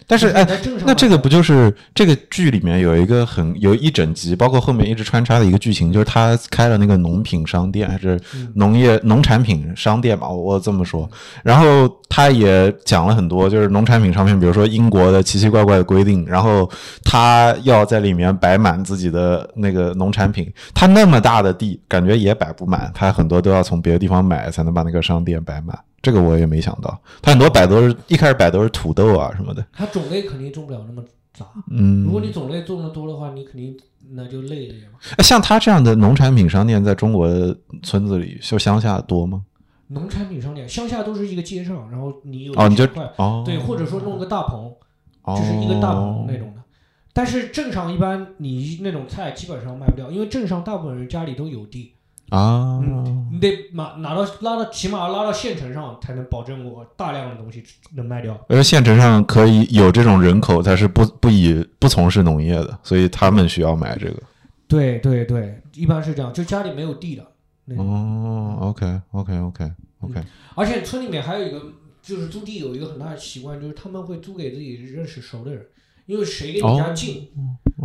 但是哎，那这个不就是这个剧里面有一个很有一整集，包括后面一直穿插的一个剧情，就是他开了那个农品商店，还是嗯农业农产品商店嘛，我我这么说。然后他也讲了很多，就是农产品上面，比如说英国的奇奇怪怪的规定，然后他要在里面摆满自己的那个农产品，他那么大的地，感觉也摆不满，他很多都要从别的地方买才能把那个商店摆满。这个我也没想到，他很多摆都是一开始摆都是土豆啊什么的，它种类肯定种不了那么杂。嗯，如果你种类种的多的话，你肯定那就累了呀嘛。哎像他这样的农产品商店，在中国村子里，就乡下多吗？农产品商店，乡下都是一个街上，然后你有哦，你就哦，对，或者说弄个大棚，哦就是一个大棚那种的。但是镇上一般你那种菜基本上卖不掉，因为镇上大部分人家里都有地，啊，嗯，你得拿拿到拉到起码拉到县城上才能保证我大量的东西能卖掉。而县城上可以有这种人口，他是不不以不从事农业的，所以他们需要买这个。对对对，一般是这样，就家里没有地的。哦，OK OK OK OK，而且村里面还有一个，就是租地有一个很大的习惯，就是他们会租给自己认识熟的人，因为谁离你家近，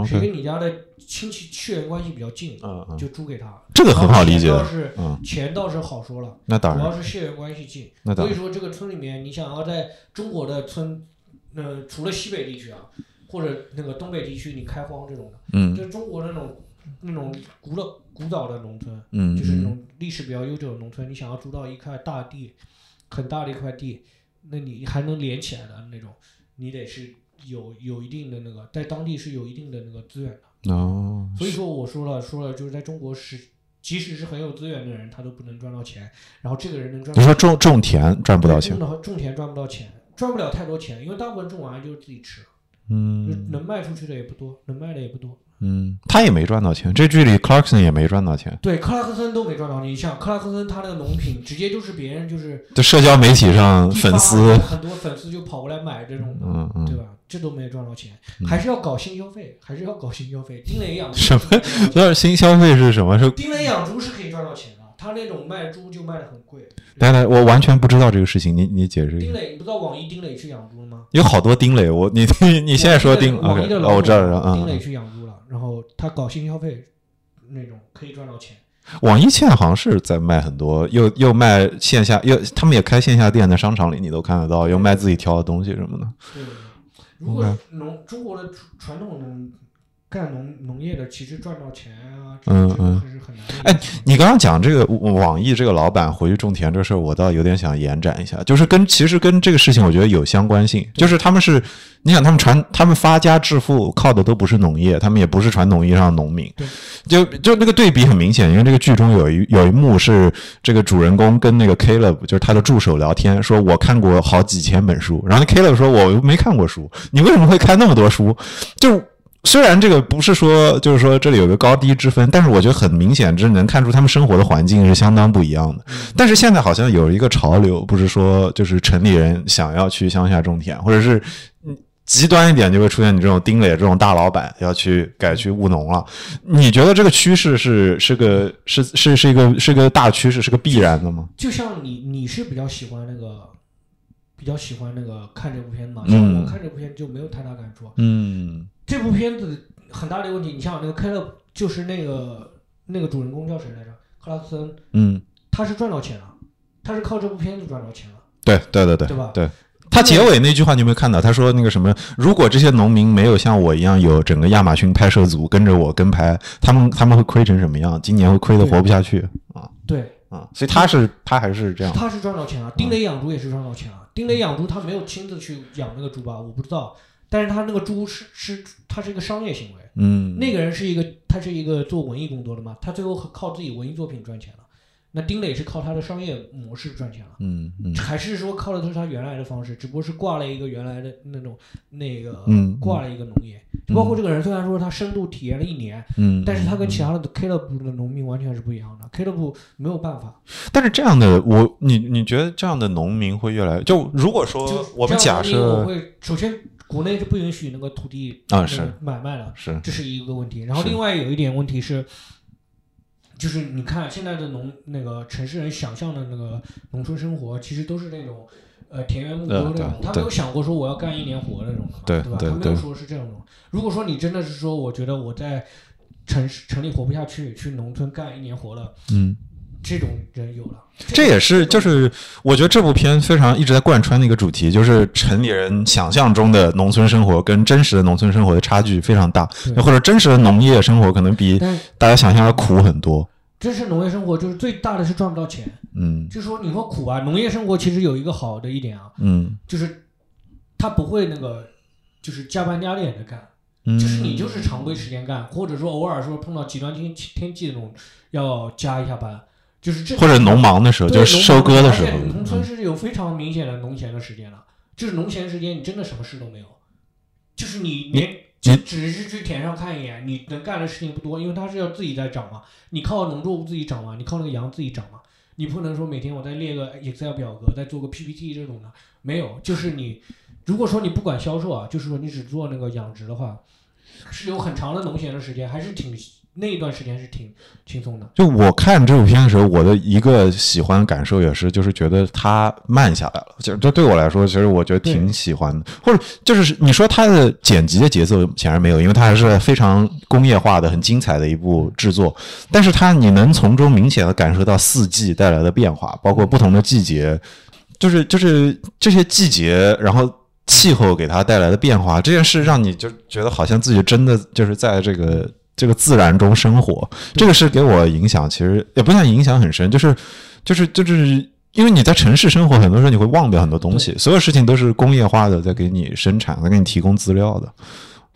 谁跟你家的亲戚血缘关系比较近，嗯嗯，就租给他。这个很好理解钱倒是嗯，钱倒是好说了，那当然，主要是血缘关系近。那当然，所以说这个村里面，你想要在中国的村，呃，除了西北地区啊，或者那个东北地区，你开荒这种的，嗯就是中国那种那种古老古早的农村，嗯，就是那嗯种历史比较悠久的农村，你想要租到一块大地，很大的一块地，那你还能连起来的那种，你得是有有一定的那个，在当地是有一定的那个资源的。哦，所以说我说了说了，就是在中国是，即使是很有资源的人，他都不能赚到钱，然后这个人能赚到你说种种田赚不到钱种，田赚不到钱，赚不了太多钱，因为大部分种完就是自己吃，就嗯能卖出去的也不多，能卖的也不多。嗯，他也没赚到钱，这剧里 Clarkson 也没赚到钱，对，克拉克森都没赚到。你像克拉克森他那个农品，直接就是别人就是就社交媒体上粉丝，很多粉丝就跑过来买这种的，嗯嗯对吧？这都没赚到钱，嗯还是要搞新消费，还是要搞新消费。丁磊养猪什么是可以赚到钱那新消费是什么？是丁磊养猪是可以赚到钱的，他那种卖猪就卖的很贵。等等，我完全不知道这个事情，你你解释一下。丁磊，你不知道网易丁磊去养猪了吗？有好多丁磊，我 你你你现在说丁哦，我知道了，丁磊嗯，去养猪了，然后他搞新消费那种可以赚到钱。网易现在好像是在卖很多，又又卖线下，又他们也开线下店，在商场里你都看得到，又卖自己挑的东西什么的。对，如果农中国的传传统农干农农业的，其实赚到钱啊，嗯嗯还是很难的。哎，你刚刚讲这个网易这个老板回去种田这个事儿，我倒有点想延展一下，就是跟其实跟这个事情我觉得有相关性，就是他们是，你想他们传他们发家致富靠的都不是农业，他们也不是传统意义上的农民对，就就那个对比很明显，因为这个剧中有一有一幕是这个主人公跟那个 Caleb 就是他的助手聊天，说我看过好几千本书，然后那 Caleb 说我没看过书，你为什么会看那么多书？就虽然这个不是说，就是说这里有个高低之分，但是我觉得很明显，这能看出他们生活的环境是相当不一样的。但是现在好像有一个潮流，不是说就是城里人想要去乡下种田，或者是嗯极端一点就会出现你这种丁磊这种大老板要去改去务农了。你觉得这个趋势是是个是是是一个是个大趋势，是个必然的吗？就像你你是比较喜欢那个，比较喜欢那个看这部片嘛？嗯像我看这部片就没有太大感触。嗯这部片子很大的问题，你像那个开勒，就是那个那个主人公叫谁来着？克拉克森，嗯，他是赚到钱了，他是靠这部片子赚到钱了，对对对对对吧？对。他结尾那句话你有没有看到？他说那个什么，如果这些农民没有像我一样有整个亚马逊拍摄组跟着我跟拍，他们他们会亏成什么样？今年会亏得活不下去啊对，啊！所以他是他还是这样，他是赚到钱了。丁磊养猪也是赚到钱了。丁磊养猪他没有亲自去养那个猪吧？我不知道，但是他那个猪是是他是一个商业行为。嗯，那个人是一个，他是一个做文艺工作的嘛，他最后靠自己文艺作品赚钱了。那丁磊是靠他的商业模式赚钱了，嗯嗯还是说靠的都是他原来的方式，只不过是挂了一个原来的那种那个嗯挂了一个农业。就包括这个人，虽然说他深度体验了一年，嗯，但是他跟其他的 K 乐部的农民完全是不一样的。K 乐部没有办法，但是这样的我，你你觉得这样的农民会越来就如果说我们假这样的农民我设会首先国内是不允许那个土地啊是买卖了，是这是一个问题。然后另外有一点问题是，就是你看现在的农那个城市人想象的那个农村生活，其实都是那种呃田园牧歌那种，他没有想过说我要干一年活那种的，对吧？他没有说是这种。如果说你真的是说，我觉得我在城市城里活不下去，去农村干一年活了，嗯。这种人有了，这也是就是我觉得这部片非常一直在贯穿的一个主题，就是城里人想象中的农村生活跟真实的农村生活的差距非常大，或者真实的农业生活可能比大家想象的苦很多。真实农业生活就是最大的是赚不到钱，嗯，就说你说苦啊，农业生活其实有一个好的一点啊，嗯，就是他不会那个就是加班加点的干，就是你就是常规时间干，或者说偶尔说碰到极端天天气那种要加一下班。就是这或者农忙的时候，就是收割的时候。农村是有非常明显的农闲的时间了，就是农闲时间，你真的什么事都没有，就是你连就只是去田上看一眼，你能干的事情不多，因为它是要自己在长嘛，你靠农作物自己长嘛，你靠那个羊自己长嘛，你不能说每天我再列个 Excel 表格，再做个 PPT 这种的，没有，就是你如果说你不管销售啊，就是说你只做那个养殖的话，是有很长的农闲的时间，还是挺。那一段时间是挺轻松的。就我看这部片的时候，我的一个喜欢感受也是，就是觉得它慢下来了。就这对我来说，其实我觉得挺喜欢的。或者就是你说它的剪辑的节奏显然没有，因为它还是非常工业化的、很精彩的一部制作。但是它你能从中明显的感受到四季带来的变化，包括不同的季节，就是就是这些季节，然后气候给它带来的变化，这件事让你就觉得好像自己真的就是在这个。这个自然中生活，这个是给我影响，其实也不算影响很深，就是，就是，就是因为你在城市生活，很多时候你会忘掉很多东西，所有事情都是工业化的，在给你生产，在给你提供资料的。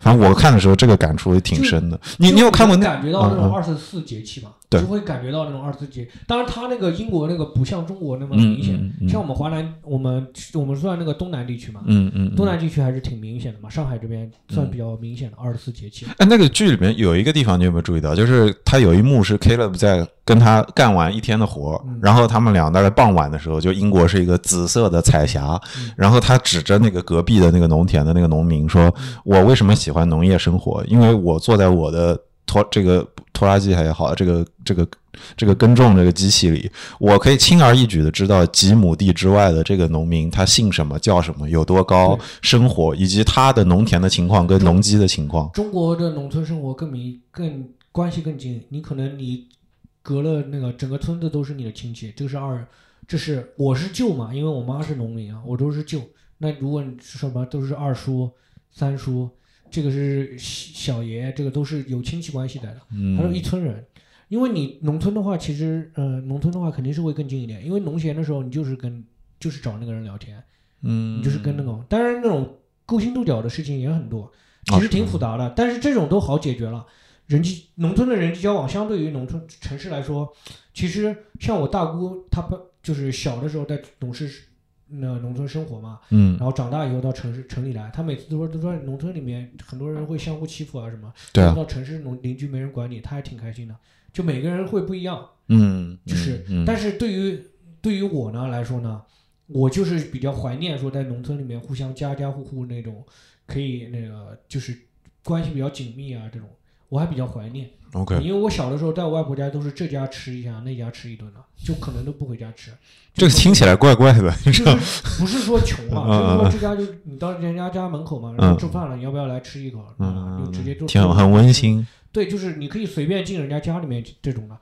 反正我看的时候，这个感触也挺深的。你你有看过那感觉到那种二十四节气吗？就会感觉到那种二十四节。当然，他那个英国那个不像中国那么明显，像我们华南，我们我们算那个东南地区嘛，嗯嗯，东南地区还是挺明显的嘛。上海这边算比较明显的二十四节气。哎，那个剧里面有一个地方，你有没有注意到？就是他有一幕是 Caleb 在跟他干完一天的活，然后他们俩在傍晚的时候，就英国是一个紫色的彩霞，然后他指着那个隔壁的那个农田的那个农民说：“我为什么喜欢农业生活？因为我坐在我的。”拖这个拖拉机还好，这个这个这个耕种这个机器里，我可以轻而易举的知道几亩地之外的这个农民他姓什么叫什么有多高生活，以及他的农田的情况跟农机的情况。中国的农村生活更明更关系更近，你可能你隔了那个整个村子都是你的亲戚，这是二，这是我是舅嘛，因为我妈是农民啊，我都是舅。那如果什么都是二叔、三叔。这个是小爷，这个都是有亲戚关系在的，他说一村人。因为你农村的话，其实，呃，农村的话肯定是会更近一点。因为农闲的时候，你就是跟，就是找那个人聊天，嗯，你就是跟那种，当然那种勾心斗角的事情也很多，其实挺复杂的。但是这种都好解决了。人际农村的人际交往，相对于农村城市来说，其实像我大姑，她不就是小的时候在农事。那农村生活嘛，嗯，然后长大以后到城市城里来，他每次都说都说农村里面很多人会相互欺负啊什么，对啊，到城市农邻居没人管你，他还挺开心的。就每个人会不一样，嗯，就是，但是对于对于我呢来说呢，我就是比较怀念说在农村里面互相家家户户那种可以那个就是关系比较紧密啊这种，我还比较怀念。OK，因为我小的时候在我外婆家都是这家吃一下，那家吃一顿的，就可能都不回家吃。这个听起来怪怪的，就是不是说穷啊，就是说这家就你到人家家门口嘛，然后吃饭了，你要不要来吃一口？嗯，就直接就挺很温馨。对，就是你可以随便进人家家里面这种的。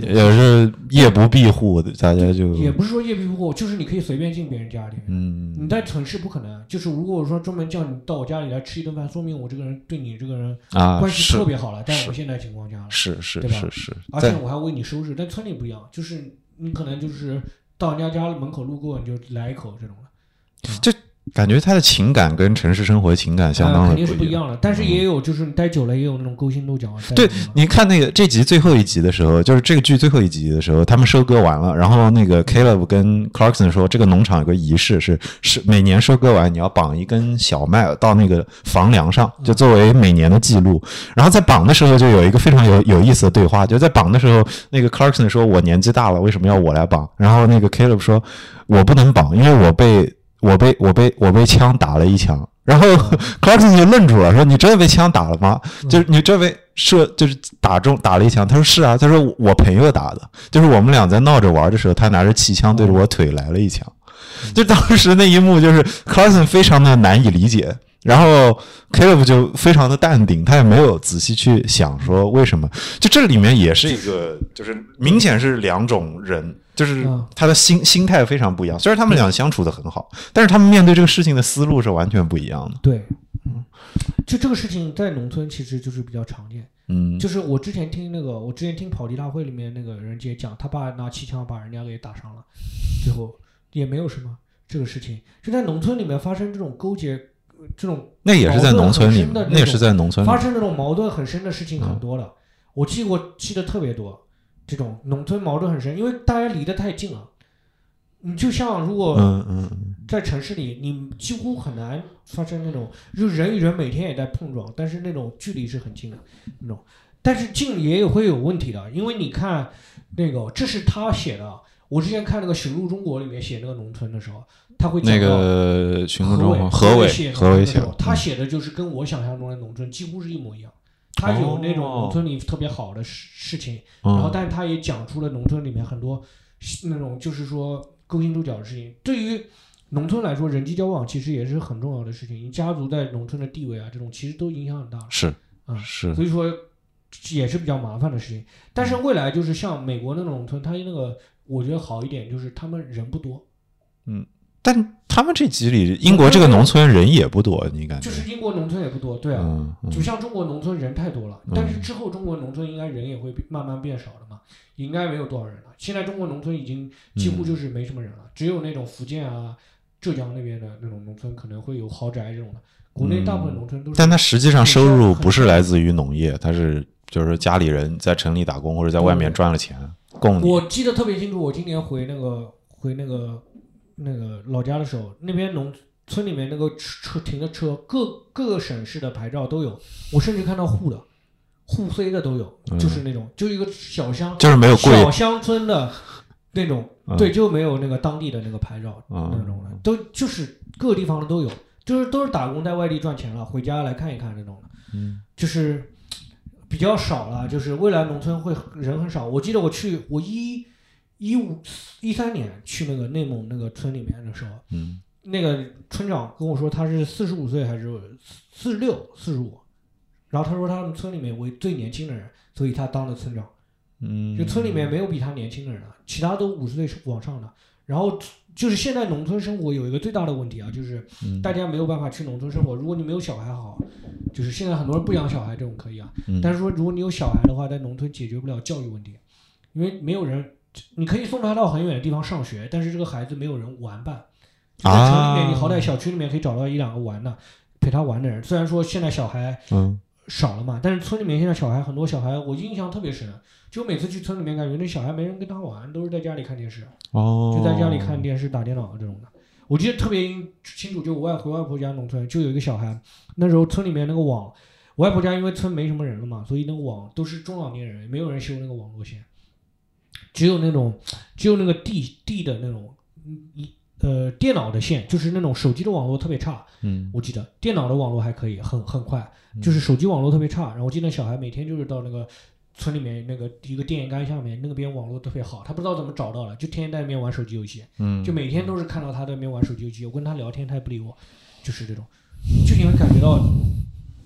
也是夜不闭户的，大家就也不是说夜不闭户，就是你可以随便进别人家里。嗯，你在城市不可能。就是如果我说专门叫你到我家里来吃一顿饭，说明我这个人对你这个人啊关系特别好了。但我现在情况下是是对吧？是是，而且我还为你收拾。但村里不一样，就是你可能就是到人家家门口路过，你就来一口这种的。这。感觉他的情感跟城市生活情感相当的肯定是不一样的，但是也有就是待久了也有那种勾心斗角。对，你看那个这集最后一集的时候，就是这个剧最后一集的时候，他们收割完了，然后那个 Caleb 跟 Clarkson 说，这个农场有个仪式，是是每年收割完你要绑一根小麦到那个房梁上，就作为每年的记录。然后在绑的时候就有一个非常有有意思的对话，就在绑的时候，那个 Clarkson 说：“我年纪大了，为什么要我来绑？”然后那个 Caleb 说：“我不能绑，因为我被。”我被我被我被枪打了一枪，然后 Clarkson 就愣住了，说：“你真的被枪打了吗？就是你真被射，就是打中打了一枪。”他说：“是啊。”他说：“我朋友打的，就是我们俩在闹着玩的时候，他拿着气枪对着我腿来了一枪。”就当时那一幕，就是 Carson 非常的难以理解，然后 Caleb 就非常的淡定，他也没有仔细去想说为什么。就这里面也是一个，就是明显是两种人，就是嗯他的心心态非常不一样。虽然他们俩相处的很好，但是他们面对这个事情的思路是完全不一样的。对，嗯，就这个事情在农村其实就是比较常见。嗯，就是我之前听那个，我之前听跑题大会里面那个人也讲，他爸拿气枪把人家给打伤了，最后也没有什么这个事情，就在农村里面发生这种勾结，呃这种那也是在农村里那也是在农村里发。生那种矛盾很深的事情很多了。我记过记得特别多，这种农村矛盾很深，因为大家离得太近了。你就像如果嗯嗯嗯，在城市里，你几乎很难发生那种，就人与人每天也在碰撞，但是那种距离是很近的那种。但是近也有会有问题的，因为你看那个，这是他写的。我之前看那个《寻路中国》里面写那个农村的时候，他会讲那到何伟何伟写何伟写他写的就是跟我想象中的农村几乎是一模一样。他有那种哦农村里特别好的事事情，然后嗯但是他也讲出了农村里面很多那种就是说勾心斗角的事情。对于农村来说，人际交往其实也是很重要的事情。你家族在农村的地位啊，这种其实都影响很大的。是啊是所以说也是比较麻烦的事情。但是未来就是像美国那种农村，它那个我觉得好一点，就是他们人不多，嗯但他们这几里英国这个农村人也不多，你感觉就？是英国农村也不多，对啊。嗯嗯就像中国农村人太多了，嗯但是之后中国农村应该人也会慢慢变少了嘛，应该没有多少人了。现在中国农村已经几乎就是没什么人了，只有那种福建啊、浙江那边的那种农村可能会有豪宅这种的。国内大部分农村都是，但他实际上收入不是来自于农业，他是就是家里人在城里打工或者在外面赚了钱供你。我记得特别清楚，我今年回那个回那个那个老家的时候，那边农村里面那个车停的车，各各个省市的牌照都有，我甚至看到沪的、沪 C 的都有，嗯。就是那种就一个小乡就是没有贵小乡村的那种，嗯。对，就没有那个当地的那个牌照、嗯。那种的，都就是各个地方的都有，就是都是打工在外地赚钱了，回家来看一看那种的，嗯。就是比较少了，就是未来农村会人很少。我记得我去我一一五一三年去那个内蒙那个村里面的时候，嗯那个村长跟我说他是四十五岁还是四十六、四十五，然后他说他们村里面为最年轻的人，所以他当了村长。嗯，就村里面没有比他年轻的人了，其他都五十岁往上的。然后就是现在农村生活有一个最大的问题啊，就是嗯大家没有办法去农村生活。如果你没有小孩好，就是现在很多人不养小孩这种可以啊，嗯但是说如果你有小孩的话，在农村解决不了教育问题，因为没有人，你可以送他到很远的地方上学，但是这个孩子没有人玩伴。在城里面，啊你好歹小区里面可以找到一两个玩的，陪他玩的人。虽然说现在小孩嗯少了嘛，但是村里面现在小孩很多小孩，我印象特别深，就每次去村里面，感觉那小孩没人跟他玩，都是在家里看电视，哦，就在家里看电视、打电脑这种的。我记得特别清楚，就我外回外婆家农村，就有一个小孩，那时候村里面那个网，我外婆家因为村没什么人了嘛，所以那个网都是中老年人，没有人修那个网络线，只有那种只有那个地地的那种，嗯一呃电脑的线，就是那种手机的网络特别差，嗯我记得电脑的网络还可以，很很快，就是手机网络特别差。然后我记得小孩每天就是到那个村里面那个一个电线杆下面，那边网络特别好，他不知道怎么找到了，就天天在那边玩手机游戏，嗯，就每天都是看到他在那边玩手机游戏。我跟他聊天，他也不理我，就是这种，就你会感觉到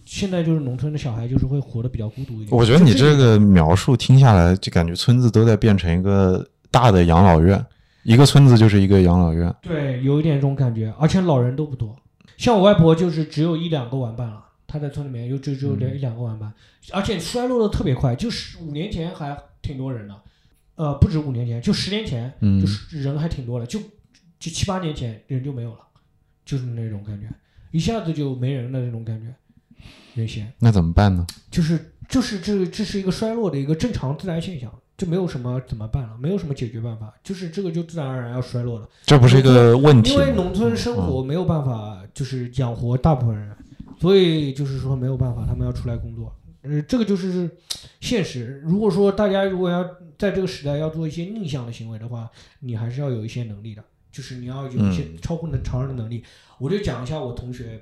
现在就是农村的小孩就是会活得比较孤独一点。我觉得你这个描述听下来，就感觉村子都在变成一个大的养老院，一个村子就是一个养老院。对，有一点这种感觉，而且老人都不多。像我外婆就是只有一两个玩伴了，她在村里面又只只有两一两个玩伴，而且衰落的特别快，就是五年前还挺多人的，呃，不止五年前，就十年前，嗯就是人还挺多的，就就七八年前人就没有了，就是那种感觉，一下子就没人的那种感觉，原先那怎么办呢？就是就是这这是一个衰落的一个正常自然现象，这没有什么怎么办了，没有什么解决办法，就是这个就自然而然要衰落了。这不是一个问题因为？农村生活没有办法就是养活大部分人，所以就是说没有办法，他们要出来工作。呃，这个就是现实。如果说大家如果要在这个时代要做一些逆向的行为的话，你还是要有一些能力的，就是你要有一些嗯超乎能常人的能力。我就讲一下我同学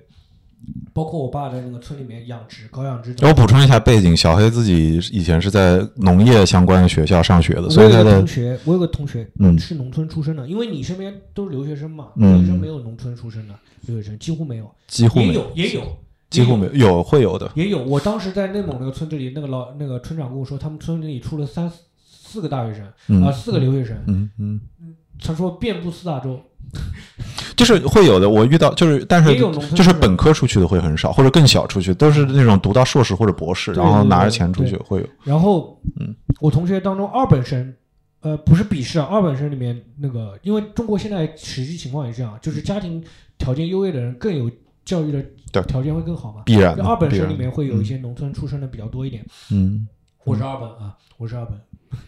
包括我爸在那个村里面养殖，搞养殖。我补充一下背景，小黑自己以前是在农业相关的学校上学的，所以他的同学，我有个同学，嗯是农村出身的，因为你身边都是留学生嘛，嗯留学生没有农村出身的留学生，几乎没有，几乎没有也有，几乎没有，有会有的。也有。我当时在内蒙那个村子里，那个老那个村长跟我说，他们村里出了三四四个大学生啊、嗯四个留学生，嗯嗯，他说遍布四大洲，就是会有的。我遇到就是，但是就是本科出去的会很少，或者更小出去，都是那种读到硕士或者博士，然后拿着钱出去会有。然后，嗯，我同学当中二本生，呃，不是笔试啊，二本生里面那个，因为中国现在实际情况也是这样，就是家庭条件优越的人更有教育的对条件会更好嘛。必然的二本生里面会有一些农村出身的比较多一点。嗯，我是二本啊，我是二本，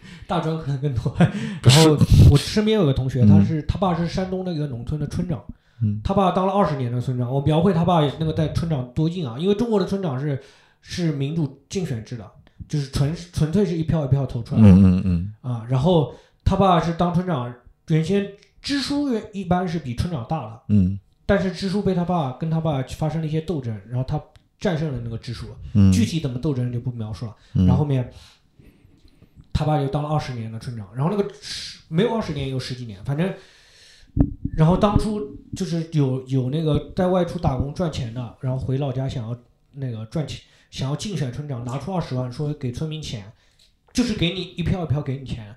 大专可能更多。然后我身边有个同学，他是他爸是山东的一个农村的村长，嗯他爸当了二十年的村长。我描绘他爸那个在村长多硬啊，因为中国的村长是是民主竞选制的，就是纯纯粹是一票一票投出来的、嗯嗯嗯啊。然后他爸是当村长，原先支书一般是比村长大了，嗯但是支书被他爸跟他爸发生了一些斗争，然后他战胜了那个支书，嗯，具体怎么斗争就不描述了。嗯然后后面他爸就当了二十年的村长，然后那个十没有二十年有十几年，反正，然后当初就是有有那个在外出打工赚钱的，然后回老家想要那个赚钱，想要竞选村长，拿出二十万说给村民钱，就是给你一票一票给你钱，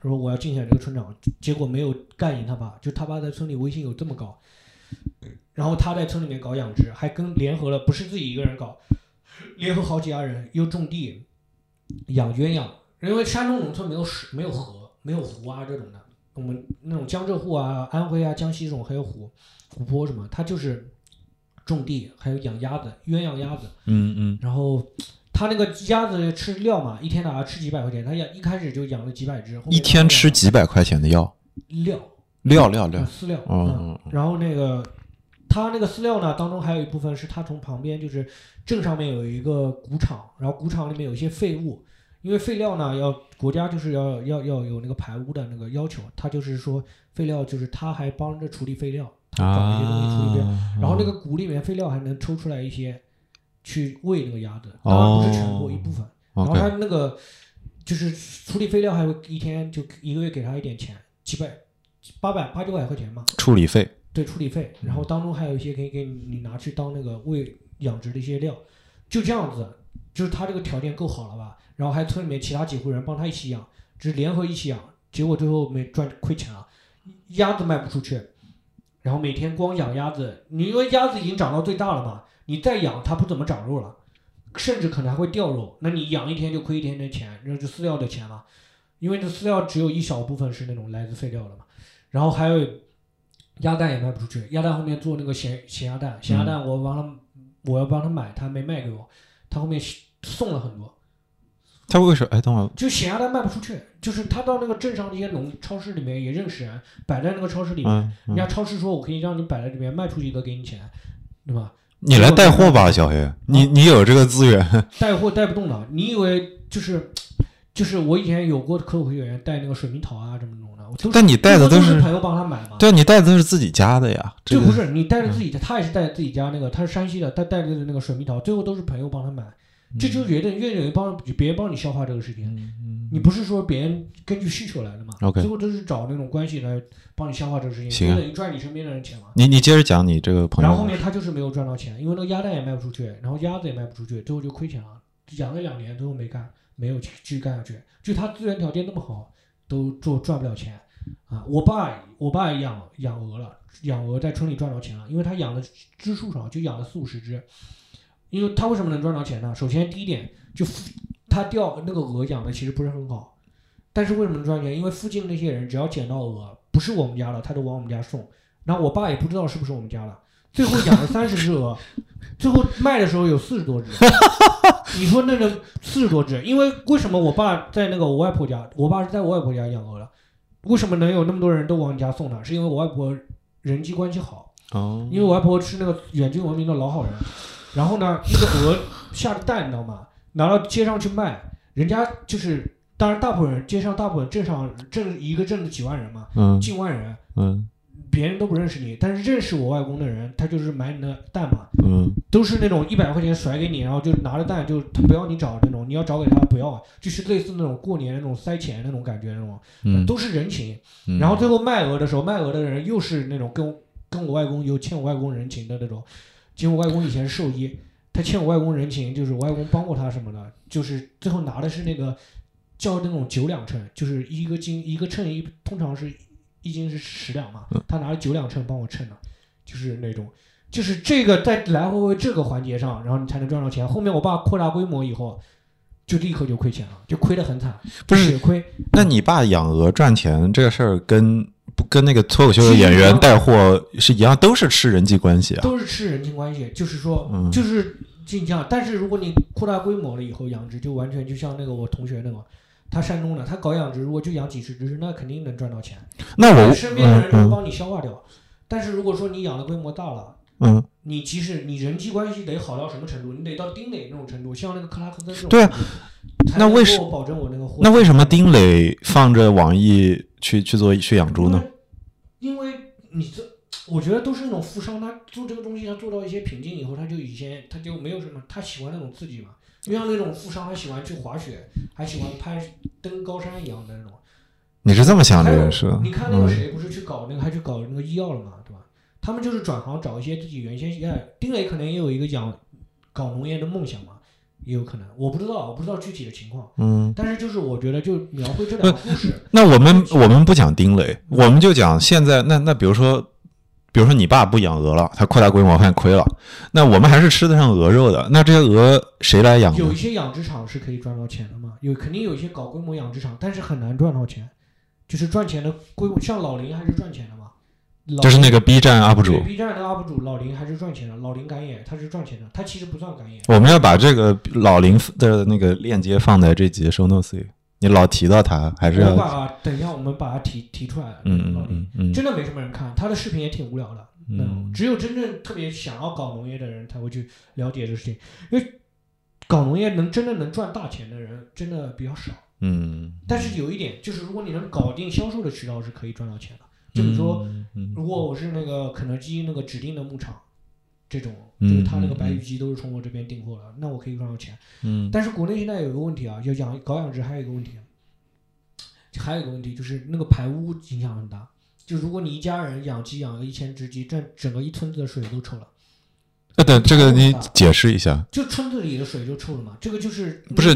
说我要竞选这个村长，结果没有干赢他爸，就他爸在村里威信有这么高，然后他在村里面搞养殖，还跟联合了不是自己一个人搞，联合好几家人又种地养鸳鸯，因为山东农村没有水、没有河、没有湖啊这种的，我们那种江浙沪啊、安徽啊、江西这种还有湖、湖泊什么，它就是种地，还有养鸭子、鸳鸯鸭子，嗯嗯然后。他那个鸭子吃料嘛，一天大概吃几百块钱。他养一开始就养了几百只，一天吃几百块钱的药，料料料料呃，饲料，嗯嗯然后那个他那个饲料呢，当中还有一部分是他从旁边就是镇上面有一个谷场，然后谷场里面有一些废物，因为废料呢要国家就是要要要有那个排污的那个要求，他就是说废料就是他还帮着处理废料，他找一些东西处理废料，啊，然后那个谷里面废料还能抽出来一些去喂那个鸭子，当然不是全部、哦一部分。然后他那个就是处理废料，还会一天就一个月给他一点钱，几百、八百、八九百块钱嘛，处理费，对，处理费。然后当中还有一些可以给你拿去当那个喂养殖的一些料，就这样子，就是他这个条件够好了吧？然后还村里面其他几户人帮他一起养，只是联合一起养，结果最后没赚亏钱了，鸭子卖不出去，然后每天光养鸭子，你因为鸭子已经长到最大了嘛，你再养它不怎么长肉了，甚至可能还会掉肉，那你养一天就亏一天的钱，那就饲料的钱了，因为这饲料只有一小部分是那种来自废料的嘛，然后还有鸭蛋也卖不出去，鸭蛋后面做那个咸咸鸭蛋，咸鸭蛋我帮他，我要帮他买，他没卖给我，他后面送了很多。他为什么？哎，等会儿，就咸鸭蛋卖不出去，就是他到那个镇上的一些农超市里面也认识人，摆在那个超市里面，嗯，嗯人家超市说我可以让你摆在里面卖出去一个给你钱，对吧？你来带货吧，小黑，你你有这个资源，带货带不动的，你以为就是就是我以前有过客户会员带那个水蜜桃啊什么弄的，我都是但你带的都都是，朋友帮他买嘛。对，你带的都是自己家的呀，这个这不是你带着自己的，他也是带着自己家那个，他是山西的，他带着那个水蜜桃，最后都是朋友帮他买，这就是有点越有人帮别人帮你消化这个事情，嗯你不是说别人根据需求来的嘛 OK 最后都是找那种关系来帮你消化这个事情，行啊就等于赚你身边的人钱嘛。你你接着讲你这个朋友然后后，面他就是没有赚到钱，因为那个鸭蛋也卖不出去，然后鸭子也卖不出去，最后就亏钱了，养了两年最后没干，没有继续干下去。就他资源条件那么好，都做赚不了钱啊！我爸我爸养养鹅了，养鹅在村里赚到钱了，因为他养的只数少，就养了四五十只。因为他为什么能赚到钱呢？首先第一点，就附他钓那个鹅养的其实不是很好，但是为什么能赚钱？因为附近那些人只要捡到鹅不是我们家的，他都往我们家送。然后我爸也不知道是不是我们家的，最后养了三十只鹅，最后卖的时候有四十多只。你说那个四十多只，因为为什么我爸在那个我外婆家，我爸是在我外婆家养鹅的，为什么能有那么多人都往你家送呢？是因为我外婆人际关系好，哦，因为我外婆是那个远近闻名的老好人。然后呢，一个鹅下的蛋，你知道吗？拿到街上去卖，人家就是，当然大部分人街上大部分镇上镇一个镇子几万人嘛，嗯近万人，嗯别人都不认识你，但是认识我外公的人，他就是买你的蛋嘛，嗯都是那种一百块钱甩给你，然后就拿着蛋就他不要你找那种，你要找给他不要，就是类似那种过年那种塞钱那种感觉那种，嗯，都是人情。嗯然后最后卖鹅的时候，卖鹅的人又是那种跟跟我外公有欠我外公人情的那种，因为我外公以前是兽医，他欠我外公人情，就是我外公帮过他什么的，就是最后拿的是那个叫那种九两秤，就是一个斤一个秤一通常是一斤是十两嘛嗯，他拿了九两秤帮我称的，就是那种。就是这个在来回回这个环节上，然后你才能赚到钱。后面我爸扩大规模以后，就立刻就亏钱了，就亏得很惨，不是血亏。那你爸养鹅赚钱这个事儿跟不跟那个脱口秀的演员带货是一样，都是吃人际关系啊。都是吃人际关系，就是说，嗯就是镜像。但是如果你扩大规模了以后，养殖就完全就像那个我同学那个，他山东的，他搞养殖，如果就养几十只，那肯定能赚到钱。那我身边的人都会嗯帮你消化掉。但是如果说你养的规模大了，嗯你即使你人际关系得好到什么程度，你得到丁磊那种程度，像那个克拉克森这种对啊那为什给我保证我那个货？那为什么丁磊放着网易去去做去养猪呢？因为？因为你这，我觉得都是那种富商，他做这个东西，他做到一些瓶颈以后，他就以前他就没有什么，他喜欢那种刺激嘛。就像那种富商，他喜欢去滑雪，还喜欢攀登高山一样的那种。你是这么想这还有件事？你看那个嗯谁不是去搞那个，还去搞那个医药了嘛，对吧？他们就是转行找一些自己原先哎，丁磊可能也有一个养搞农业的梦想嘛，也有可能，我不知道，我不知道具体的情况。嗯，但是就是我觉得就描绘这两个故事，那我们我们不讲丁磊，我们就讲现在那那比如说，比如说你爸不养鹅了，他扩大规模发现亏了，那我们还是吃得上鹅肉的，那这些鹅谁来养有一？些养殖场是可以赚到钱的嘛，有肯定有一些搞规模养殖场，但是很难赚到钱，就是赚钱的规模，像老林还是赚钱的就是那个 B 站 UP 主，B 站的 UP 主老林还是赚钱的，老林敢演他是赚钱的，他其实不算敢演，我们要把这个老林的那个链接放在这集 show notes 里。你老提到他，还是我要把等一下我们把它提提出来，嗯老林嗯嗯嗯真的没什么人看，他的视频也挺无聊的，嗯只有真正特别想要搞农业的人才会去了解这个事情，因为搞农业能真的能赚大钱的人真的比较少。嗯，但是有一点就是，如果你能搞定销售的渠道，是可以赚到钱的。就比如说，如果我是那个肯德基那个指定的牧场，这种嗯就是他那个嗯白羽鸡都是从我这边订货的，那我可以赚到钱。嗯但是国内现在有一个问题啊，就养搞养殖还有一个问题，还有一个问题就是那个排污影响很大。就如果你一家人养鸡养了一千只鸡，这整个一村子的水都臭了，呃，对，这个你解释一下，就村子里的水就臭了嘛。这个就是不是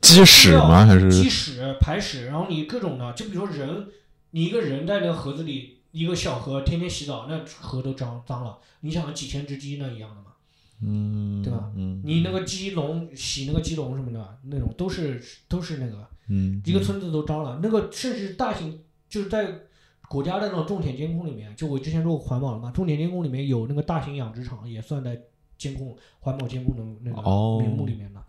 鸡屎吗？还是鸡屎、排屎，然后你各种的，就比如说人，你一个人在那个盒子里，一个小盒，天天洗澡，那盒都脏脏了。你想几千只鸡那一样的嘛？嗯，对吧嗯，你那个鸡笼洗那个鸡笼什么的，那种都是都是那个嗯，一个村子都脏了。那个甚至大型就是在国家的那种重点监控里面，就我之前说过环保了嘛，重点监控里面有那个大型养殖场也算在监控环保监控的那个哦名目里面的。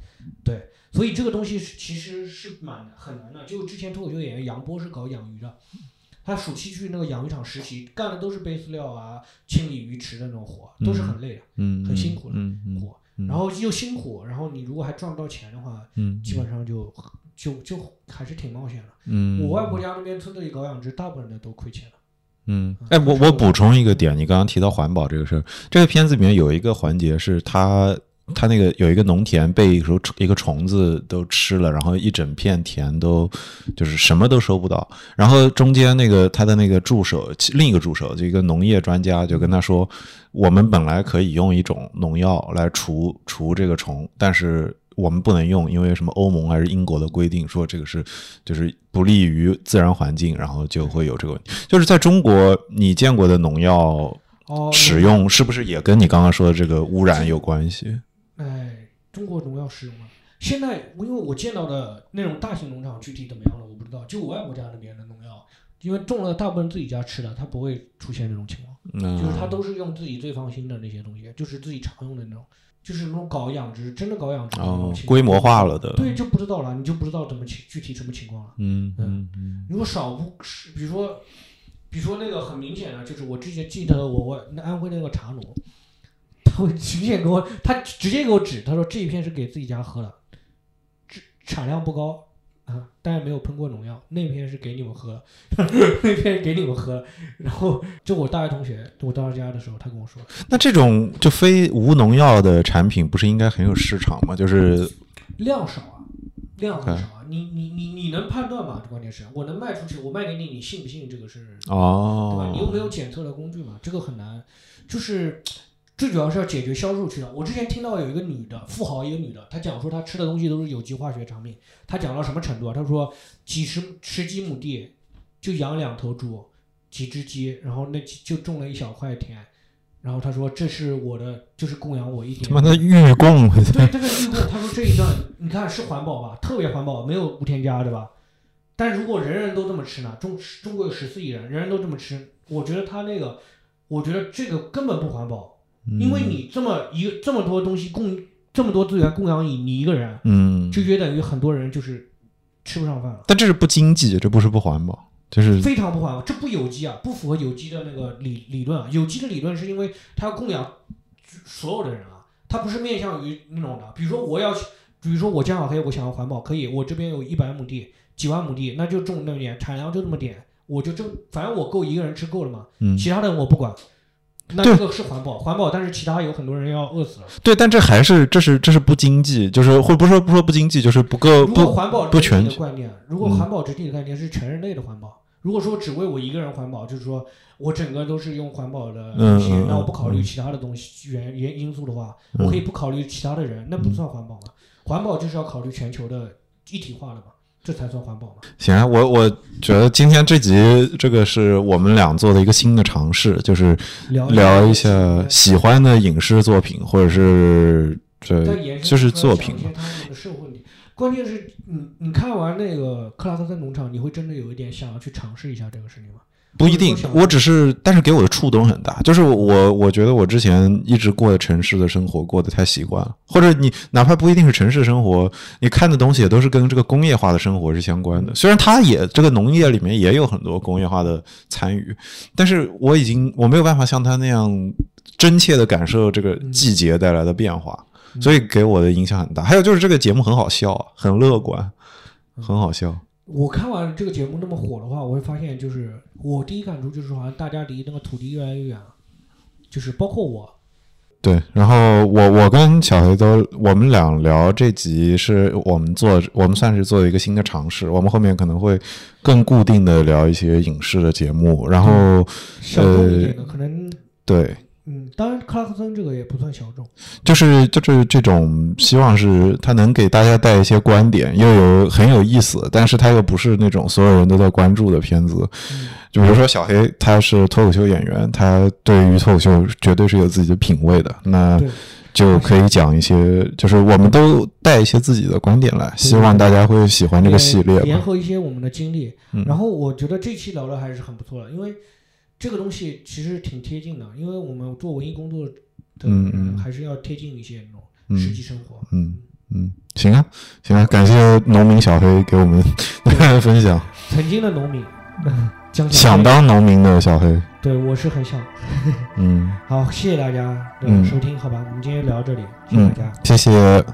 对，所以这个东西是其实是蛮很难的。就之前脱口秀演员杨波是搞养鱼的，他暑期去那个养鱼场实习，干的都是背饲料啊、清理鱼池的那种活，都是很累的嗯，很辛苦的活。嗯然后又辛苦，然后你如果还赚不到钱的话，嗯，基本上就就就还是挺冒险的。嗯，我外婆家那边村子里搞养殖，大部分人都亏钱了。嗯，哎，我我补充一个点，你刚刚提到环保这个事儿，这个片子里面有一个环节是他他那个有一个农田被一个一个虫子都吃了，然后一整片田都就是什么都收不到，然后中间那个他的那个助手，另一个助手，就一个农业专家就跟他说，我们本来可以用一种农药来除除这个虫，但是。我们不能用，因为什么欧盟还是英国的规定说这个是就是不利于自然环境，然后就会有这个问题。就是在中国，你见过的农药，使用是不是也跟你刚刚说的这个污染有关系？哎，中国农药使用了。现在因为我见到的那种大型农场具体怎么样了，我不知道。就我外婆家那边的农药，因为种了大部分自己家吃的，它不会出现这种情况。嗯，就是它都是用自己最放心的那些东西，就是自己常用的那种，就是那种搞养殖，真的搞养殖规模化了的对，就不知道了，你就不知道怎么情具体什么情况了。嗯嗯嗯如果少不是，比如说，比如说那个很明显的，就是我之前记得我我那安徽那个茶农，他会直接给我，他直接给我指，他说这一片是给自己家喝的，这产量不高，啊，但是没有喷过农药，那片是给你们喝，那片给你们喝。然后就我大学同学，我到他家的时候，他跟我说，那这种就非无农药的产品，不是应该很有市场吗？就是量少啊，量很少啊，你你你你能判断吗？这关键是我能卖出去，我卖给你，你信不信？这个是哦对吧？哦，你又没有检测的工具嘛，这个很难。就是最主要是要解决销售渠道。我之前听到有一个女的富豪，一个女的，她讲说她吃的东西都是有机化学产品。她讲到什么程度啊？她说几十十几亩地就养两头猪，几只鸡，然后那就种了一小块田。然后她说这是我的，就是供养我一点。他妈的玉供，对这个玉供，她说这一段你看是环保吧，特别环保，没有无添加，对吧？但如果人人都这么吃呢？中中国有十四亿人，人人都这么吃，我觉得他那个。我觉得这个根本不环保，因为你这么一个这么多东西供这么多资源供养你你一个人，嗯，就约等于很多人就是吃不上饭了。但这是不经济，这不是不环保，就是非常不环保，这不有机啊，不符合有机的那个理理论啊。有机的理论是因为它要供养所有的人啊，它不是面向于那种的。比如说我要，比如说我江小黑，我想要环保，可以，我这边有一百亩地，几万亩地，那就种那么点，产量就那么点。我就挣，反正我够一个人吃够了嘛，嗯，其他的我不管。那这个是环保，环保，但是其他有很多人要饿死了。对，但这还是这是这是不经济，就是或不是说不说不经济，就是不够不环保不全的观念。如果环保整体的概念是全人类的环保，如果说只为我一个人环保，就是说我整个都是用环保的东西，那我不考虑其他的东西原原因素的话，我可以不考虑其他的人，那不算环保吗？环保就是要考虑全球的一体化的嘛。这才算环保嘛？行啊，我我觉得今天这集这个是我们俩做的一个新的尝试，就是聊一下喜欢的影视作品，或者是这就是作品嘛。关键是你你看完那个克拉克森农场，你会真的有一点想要去尝试一下这个事情吗？不一定，我只是，但是给我的触动很大。就是我，我觉得我之前一直过的城市的生活过得太习惯了，或者你哪怕不一定是城市生活，你看的东西也都是跟这个工业化的生活是相关的。虽然它也这个农业里面也有很多工业化的参与，但是我已经我没有办法像他那样真切的感受这个季节带来的变化，所以给我的影响很大。还有就是这个节目很好笑，很乐观，很好笑。我看完这个节目那么火的话，我会发现，就是我第一感触就是好像大家离那个土地越来越远了，就是包括我。对，然后我我跟小黑都，我们俩聊这集是我们做，我们算是做一个新的尝试。我们后面可能会更固定的聊一些影视的节目，然后呃，可能对。嗯，当然，克拉克森这个也不算小众，就是就是这种希望是他能给大家带一些观点，又有很有意思，但是他又不是那种所有人都在关注的片子。就比如说小黑，他是脱口秀演员，他对于脱口秀绝对是有自己的品味的，那就可以讲一些，就是我们都带一些自己的观点来，希望大家会喜欢这个系列，联合一些我们的经历。然后我觉得这期聊的还是很不错的，因为。这个东西其实挺贴近的，因为我们做文艺工作的人还是要贴近一些那种实际生活。嗯嗯，行啊行啊，感谢农民小黑给我们 分享。曾经的农民，想当农民的小黑，对我是很想。嗯，好，谢谢大家的收听，好吧，我们今天聊到这里，谢谢大家，谢谢。